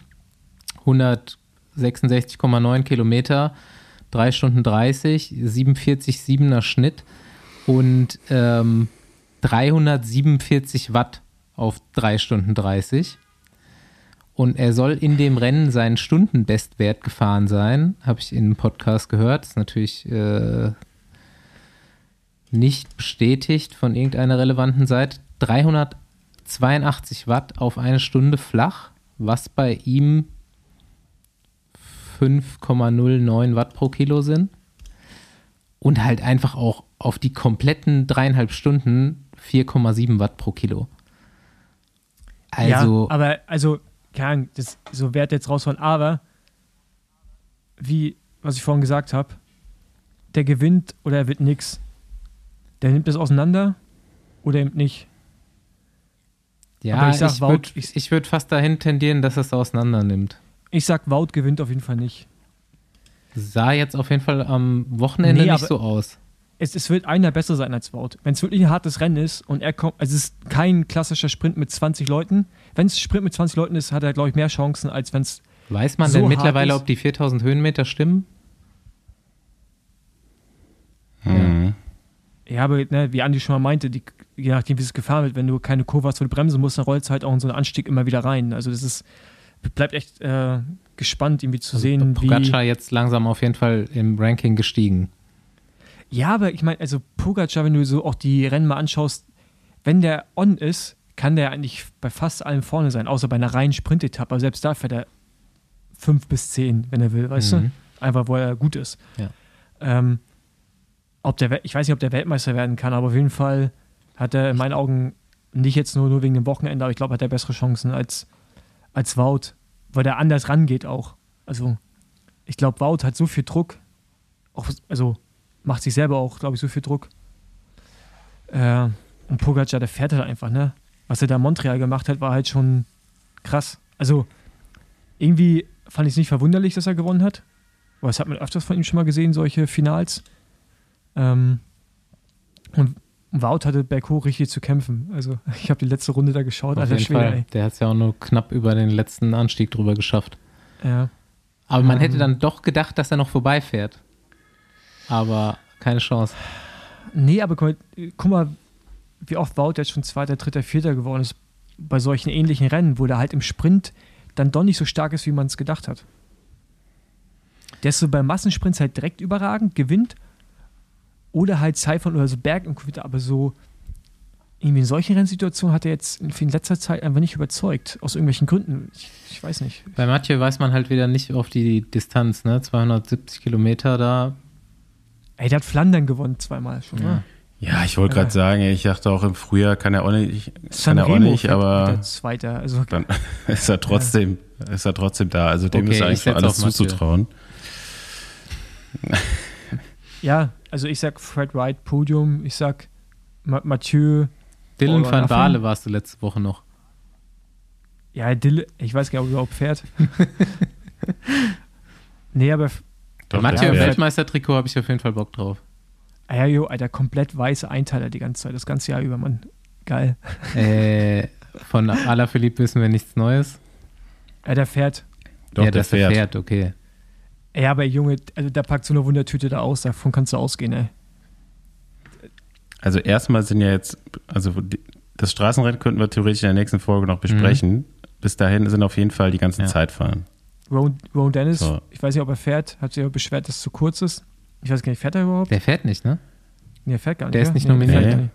166,9 Kilometer, 3 Stunden 30, 47,7er Schnitt und ähm, 347 Watt auf 3 Stunden 30. Und er soll in dem Rennen seinen Stundenbestwert gefahren sein, habe ich in einem Podcast gehört. ist natürlich äh, nicht bestätigt von irgendeiner relevanten Seite. 382 Watt auf eine Stunde flach, was bei ihm 5,09 Watt pro Kilo sind. Und halt einfach auch auf die kompletten dreieinhalb Stunden 4,7 Watt pro Kilo. Also, ja, aber also, keine das so Wert jetzt raus von, aber wie, was ich vorhin gesagt habe, der gewinnt oder er wird nix. Der nimmt das auseinander oder eben nicht. Ja, aber ich ich, sag, ich Wout- würde ich- ich würd fast dahin tendieren, dass es auseinander nimmt. Ich sag, Wout gewinnt auf jeden Fall nicht. Sah jetzt auf jeden Fall am Wochenende Nee, nicht so aus. Es, es wird einer besser sein als Wout. Wenn es wirklich ein hartes Rennen ist und er kommt, also es ist kein klassischer Sprint mit 20 Leuten. Wenn es ein Sprint mit 20 Leuten ist, hat er, glaube ich, mehr Chancen, als wenn es Weiß man so denn mittlerweile, ist- ob die 4000 Höhenmeter stimmen? Mhm. Ja, aber ne, wie Andi schon mal meinte, die, je nachdem, wie es gefahren wird, wenn du keine Kurve hast, wo du bremsen musst, dann rollt es halt auch in so einen Anstieg immer wieder rein. Also das ist, bleibt echt äh, gespannt, irgendwie zu sehen, wie. Pogacar jetzt langsam auf jeden Fall im Ranking gestiegen. Ja, aber ich meine, also Pogacar, wenn du so auch die Rennen mal anschaust, wenn der on ist, kann der eigentlich bei fast allem vorne sein, außer bei einer reinen Sprintetappe. Aber selbst da fährt er fünf bis zehn, wenn er will, weißt Mhm. du? Einfach, wo er gut ist. Ja. Ähm, ob der, ich weiß nicht, ob der Weltmeister werden kann, aber auf jeden Fall hat er in meinen Augen nicht jetzt nur, nur wegen dem Wochenende, aber ich glaube, hat er bessere Chancen als, als Wout, weil der anders rangeht auch. Also, ich glaube, Wout hat so viel Druck, auch, also macht sich selber auch, glaube ich, so viel Druck. Äh, und Pogacar, der fährt halt einfach, ne? Was er da in Montreal gemacht hat, war halt schon krass. Also, irgendwie fand ich es nicht verwunderlich, dass er gewonnen hat. Weil das hat man öfters von ihm schon mal gesehen, solche Finals. Ähm, und Wout hatte berghoch richtig zu kämpfen. Also, ich habe die letzte Runde da geschaut, Auf jeden Schwede, Fall. Der hat es ja auch nur knapp über den letzten Anstieg drüber geschafft. Ja. Aber man Ähm. hätte dann doch gedacht, dass er noch vorbeifährt. Aber keine Chance. Nee, aber guck mal, guck mal, wie oft Wout jetzt schon Zweiter, Dritter, Vierter geworden ist bei solchen ähnlichen Rennen, wo der halt im Sprint dann doch nicht so stark ist, wie man es gedacht hat. Der ist so bei Massensprints halt direkt überragend, gewinnt oder halt Cyphern oder so Berg und Gewitter, aber so irgendwie in solchen Rennsituationen hat er jetzt in in letzter Zeit einfach nicht überzeugt, aus irgendwelchen Gründen. Ich, ich weiß nicht. Bei Mathieu weiß man halt wieder nicht auf die Distanz, ne? 270 Kilometer da Ey, der hat Flandern gewonnen zweimal schon, Ja. ne? Ja, ich wollte gerade sagen, ich dachte auch im Frühjahr kann er auch nicht, kann er auch nicht, aber Zweiter. Also, dann ist er trotzdem, ist er trotzdem da. Also dem Okay, ist ich eigentlich schon alles zuzutrauen. Ja, also ich sag Fred Wright Podium, ich sag Ma Mathieu, Dylan Oder van. Baale warst du letzte Woche noch. ja, Dill, ich weiß gar nicht, ob er überhaupt fährt. nee, aber, Doch, Mathieu der im. Weltmeistertrikot habe ich auf jeden Fall Bock drauf. ah ja, jo, Alter, komplett weiße Einteiler die ganze Zeit, das ganze Jahr über, Mann. Geil. Äh, von Alaphilippe wissen wir nichts Neues. Ja, der fährt. Doch, ja, der dass er fährt. fährt, okay. Ja, aber Junge, also der packt so eine Wundertüte da aus, davon kannst du ausgehen, ey. Also erstmal sind ja jetzt, also das Straßenrennen könnten wir theoretisch in der nächsten Folge noch besprechen. Bis dahin sind auf jeden Fall die ganzen Ja. Zeitfahren. Ron, Ron Dennis, So. ich weiß nicht, ob er fährt, hat sich aber beschwert, dass es zu kurz ist. Ich weiß gar nicht, fährt er überhaupt? Der fährt nicht, ne? Nee, er fährt gar nicht. Der ist ja? nicht nee, nominiert. Nee.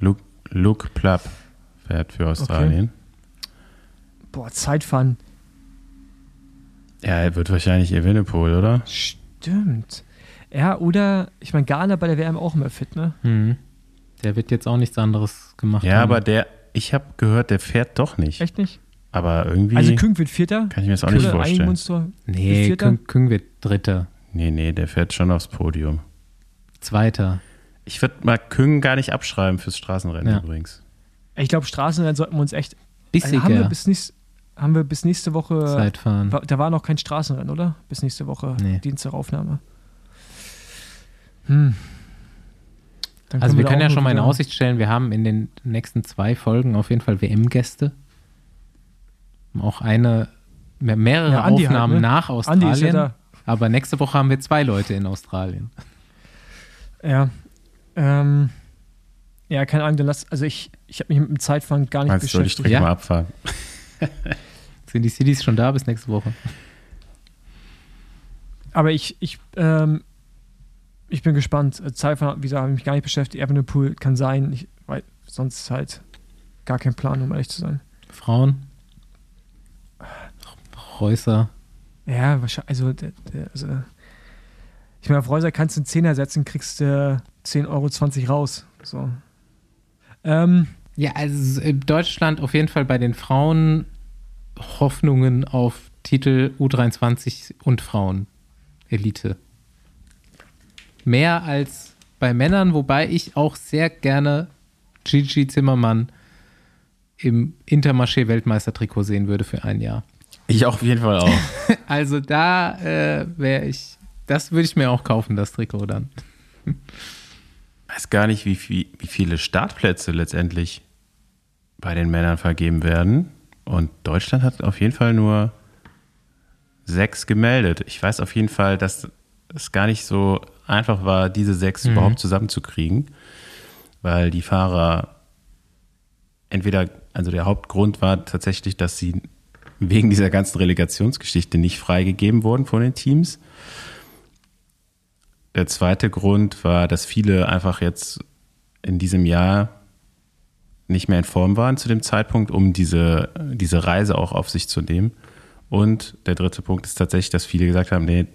Luke, Luke Plapp fährt für Australien. Boah, Zeitfahren. Ja, er wird wahrscheinlich Evenepoel, oder? Stimmt. Ja, oder, ich meine, Ghana bei der WM auch immer fit, ne? Mhm. Der wird jetzt auch nichts anderes gemacht Ja, haben. aber der, ich habe gehört, der fährt doch nicht. Echt nicht? Aber irgendwie Also Küng wird Vierter. kann ich mir das auch nicht Küng, vorstellen. Eigenmunster. Nee, Vierter? Küng, Küng wird Dritter, Nee, nee, der fährt schon aufs Podium. Zweiter. Ich würde mal Küng gar nicht abschreiben fürs Straßenrennen Ja. übrigens. Ich glaube, Straßenrennen sollten wir uns echt. Also haben, wir Bissiger bis nächst, haben wir bis nächste Woche. Zeitfahren. Da war noch kein Straßenrennen, oder? Bis nächste Woche. Nee. Dienstagaufnahme. Hm. Dann Also wir da können ja schon mal in Aussicht stellen, wir haben in den nächsten zwei Folgen auf jeden Fall WM-Gäste. Auch eine, mehr- mehrere Ja, halt, Aufnahmen ne? nach Australien. ist ja da. Aber nächste Woche haben wir zwei Leute in Australien. Ja. Ähm, ja, keine Ahnung, dann lass. Also ich, ich habe mich mit dem Zeitfahren gar nicht Meinst du, soll ich beschäftigt. direkt Ja. mal abfahren? Sind die Cities schon da bis nächste Woche? Aber ich, ich, ähm, ich bin gespannt. Äh, Zeitfahren, wie gesagt, habe ich mich gar nicht beschäftigt. Evenepoel kann sein. Ich, weil sonst halt gar kein Plan, um ehrlich zu sein. Frauen? Reusser? Ja, wahrscheinlich. Also, der, der, also ich meine, auf Reuser kannst du einen Zehner setzen, kriegst du 10,20 Euro raus. So. Ähm, Ja, also in Deutschland auf jeden Fall bei den Frauen Hoffnungen auf Titel U23 und Frauen Elite. Mehr als bei Männern, wobei ich auch sehr gerne Gigi Zimmermann im Intermarché-Weltmeistertrikot sehen würde für ein Jahr. Ich auch auf jeden Fall auch. Also da äh, wäre ich, das würde ich mir auch kaufen, das Trikot dann. weiß gar nicht, wie, viel, wie viele Startplätze letztendlich bei den Männern vergeben werden. Und Deutschland hat auf jeden Fall nur sechs gemeldet. Ich weiß auf jeden Fall, dass es gar nicht so einfach war, diese sechs Mhm. überhaupt zusammenzukriegen, weil die Fahrer entweder, also der Hauptgrund war tatsächlich, dass sie wegen dieser ganzen Relegationsgeschichte nicht freigegeben wurden von den Teams. Der zweite Grund war, dass viele einfach jetzt in diesem Jahr nicht mehr in Form waren zu dem Zeitpunkt, um diese, diese Reise auch auf sich zu nehmen. Und der dritte Punkt ist tatsächlich, dass viele gesagt haben, nee,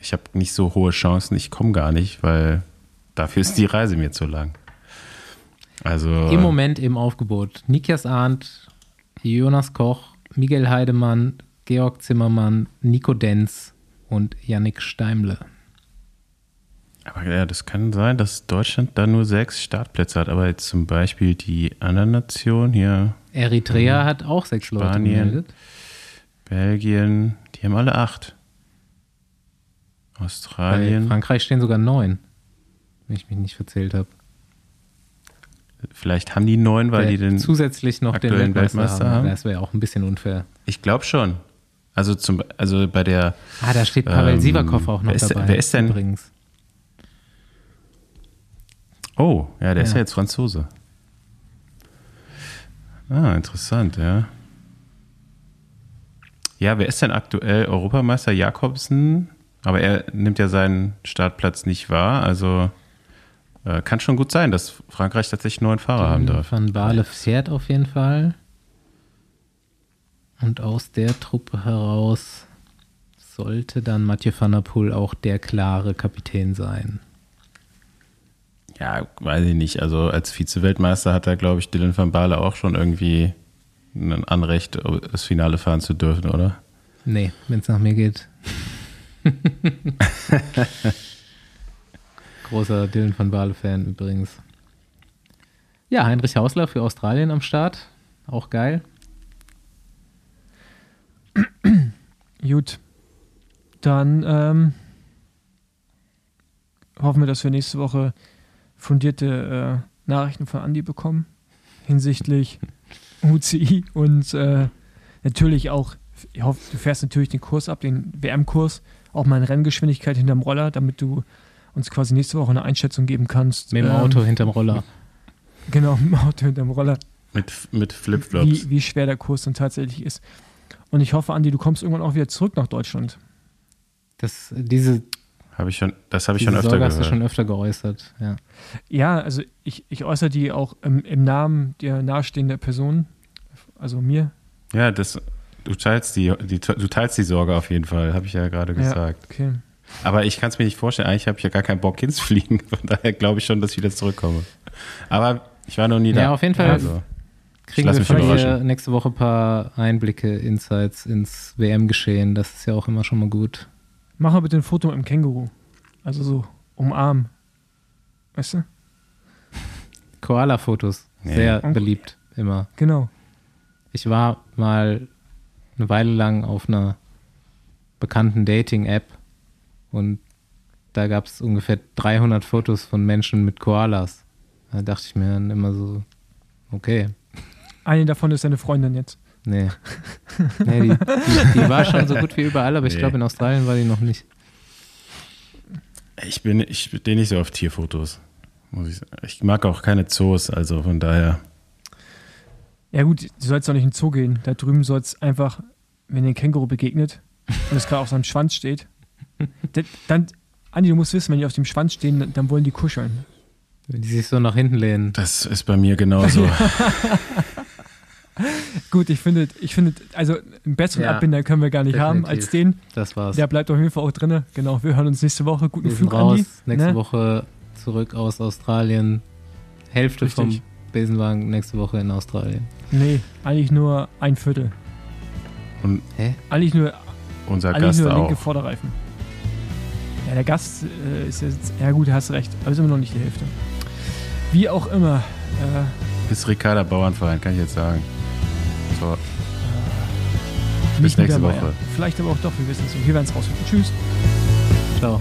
ich habe nicht so hohe Chancen, ich komme gar nicht, weil dafür ist die Reise mir zu lang. Also Im Moment im Aufgebot Nikias Arndt, Jonas Koch, Miguel Heidemann, Georg Zimmermann, Nico Denz und Yannick Steimle. Aber ja, das kann sein, dass Deutschland da nur sechs Startplätze hat, aber jetzt zum Beispiel die anderen Nationen hier, Eritrea hat auch sechs Leute Mhm. Spanien. gemeldet. Belgien, die haben alle acht. Bei Australien, Frankreich stehen sogar neun, wenn ich mich nicht verzählt habe. vielleicht haben die neun, weil Der die den. zusätzlich noch den Weltmeister, Weltmeister haben. haben. Das wäre auch ein bisschen unfair. Ich glaube schon. Also zum, also bei der. Ah, da steht Pavel Ähm, Sivakov auch noch wer ist- dabei. wer ist denn- Übrigens. Oh, ja, der ist Ja. ja jetzt Franzose. Ah, interessant, ja. Ja, wer ist denn aktuell Europameister? Jakobsen, aber er nimmt ja seinen Startplatz nicht wahr. Also äh, kann schon gut sein, dass Frankreich tatsächlich neun Fahrer haben darf. Van Baale fährt auf jeden Fall. Und aus der Truppe heraus sollte dann Mathieu van der Poel auch der klare Kapitän sein. Ja, weiß ich nicht. Also als Vize-Weltmeister hat da, glaube ich, Dylan van Baarle auch schon irgendwie ein Anrecht, das Finale fahren zu dürfen, oder? Nee, wenn es nach mir geht. Großer Dylan van Baarle-Fan übrigens. Ja, Heinrich Hausler für Australien am Start. Auch geil. Gut. Dann ähm, hoffen wir, dass wir nächste Woche fundierte äh, Nachrichten von Andy bekommen hinsichtlich UCI und äh, natürlich auch, ich hoffe, du fährst natürlich den Kurs ab, den WM-Kurs, auch mal in Renngeschwindigkeit hinterm Roller, damit du uns quasi nächste Woche eine Einschätzung geben kannst. Mit dem Auto ähm, hinterm Roller. Genau, mit dem Auto hinterm Roller. Mit, mit Flipflops. Wie, wie schwer der Kurs dann tatsächlich ist. Und ich hoffe, Andi, du kommst irgendwann auch wieder zurück nach Deutschland. Das, diese habe ich schon, das habe ich schon öfter Sorge gehört. hast du schon öfter geäußert, ja. Ja, also ich, ich äußere die auch im, im Namen der nahestehenden Person, also mir. Ja, das, du teilst die, die, du teilst die Sorge auf jeden Fall, habe ich ja gerade gesagt. Ja, okay. Aber ich kann es mir nicht vorstellen, eigentlich habe ich ja gar keinen Bock hinzufliegen, von daher glaube ich schon, dass ich wieder zurückkomme. Aber ich war noch nie da. Ja, auf jeden Fall. Also, kriegen wir vielleicht nächste Woche ein paar Einblicke, Insights ins WM-Geschehen. Das ist ja auch immer schon mal gut. Mach mal bitte ein Foto mit dem Känguru. Also so umarmen. Weißt du? Koala-Fotos. Sehr ja. beliebt. Immer. Genau. Ich war mal eine Weile lang auf einer bekannten Dating-App und da gab es ungefähr 300 Fotos von Menschen mit Koalas. Da dachte ich mir dann immer so, okay. Eine davon ist deine Freundin jetzt. Nee. nee die, die, die, war schon so gut wie überall, aber nee. ich glaube, in Australien war die noch nicht. Ich bin, ich stehe nicht so auf Tierfotos. Muss ich, ich mag auch keine Zoos, also von daher. Ja, gut, du sollst doch nicht in den Zoo gehen. Da drüben soll es einfach, wenn dir ein Känguru begegnet und es gerade auf seinem Schwanz steht, dann, Andi, du musst wissen, wenn die auf dem Schwanz stehen, dann wollen die kuscheln. Wenn die sich so nach hinten lehnen. Das ist bei mir genauso. Gut, ich finde, ich finde, also einen besseren ja, Abbinder können wir gar nicht definitiv. haben als den. Das war's. Der bleibt auf jeden Fall auch drin. Genau, wir hören uns nächste Woche. Guten wir Flug, raus. Andi. Nächste ne? Woche zurück aus Australien. Hälfte Richtig. vom Besenwagen nächste Woche in Australien. Nee, eigentlich nur ein Viertel. Und Hä? Eigentlich nur, unser eigentlich Gast nur linke auch. Vorderreifen. Ja, der Gast äh, ist jetzt, ja gut, hast recht, aber ist immer noch nicht die Hälfte. Wie auch immer. Äh, ist Ricarda Bauernverein, kann ich jetzt sagen. Bis nächste Woche. Vielleicht aber auch doch, wir wissen es nicht. Wir werden es rausfinden. Tschüss. Ciao.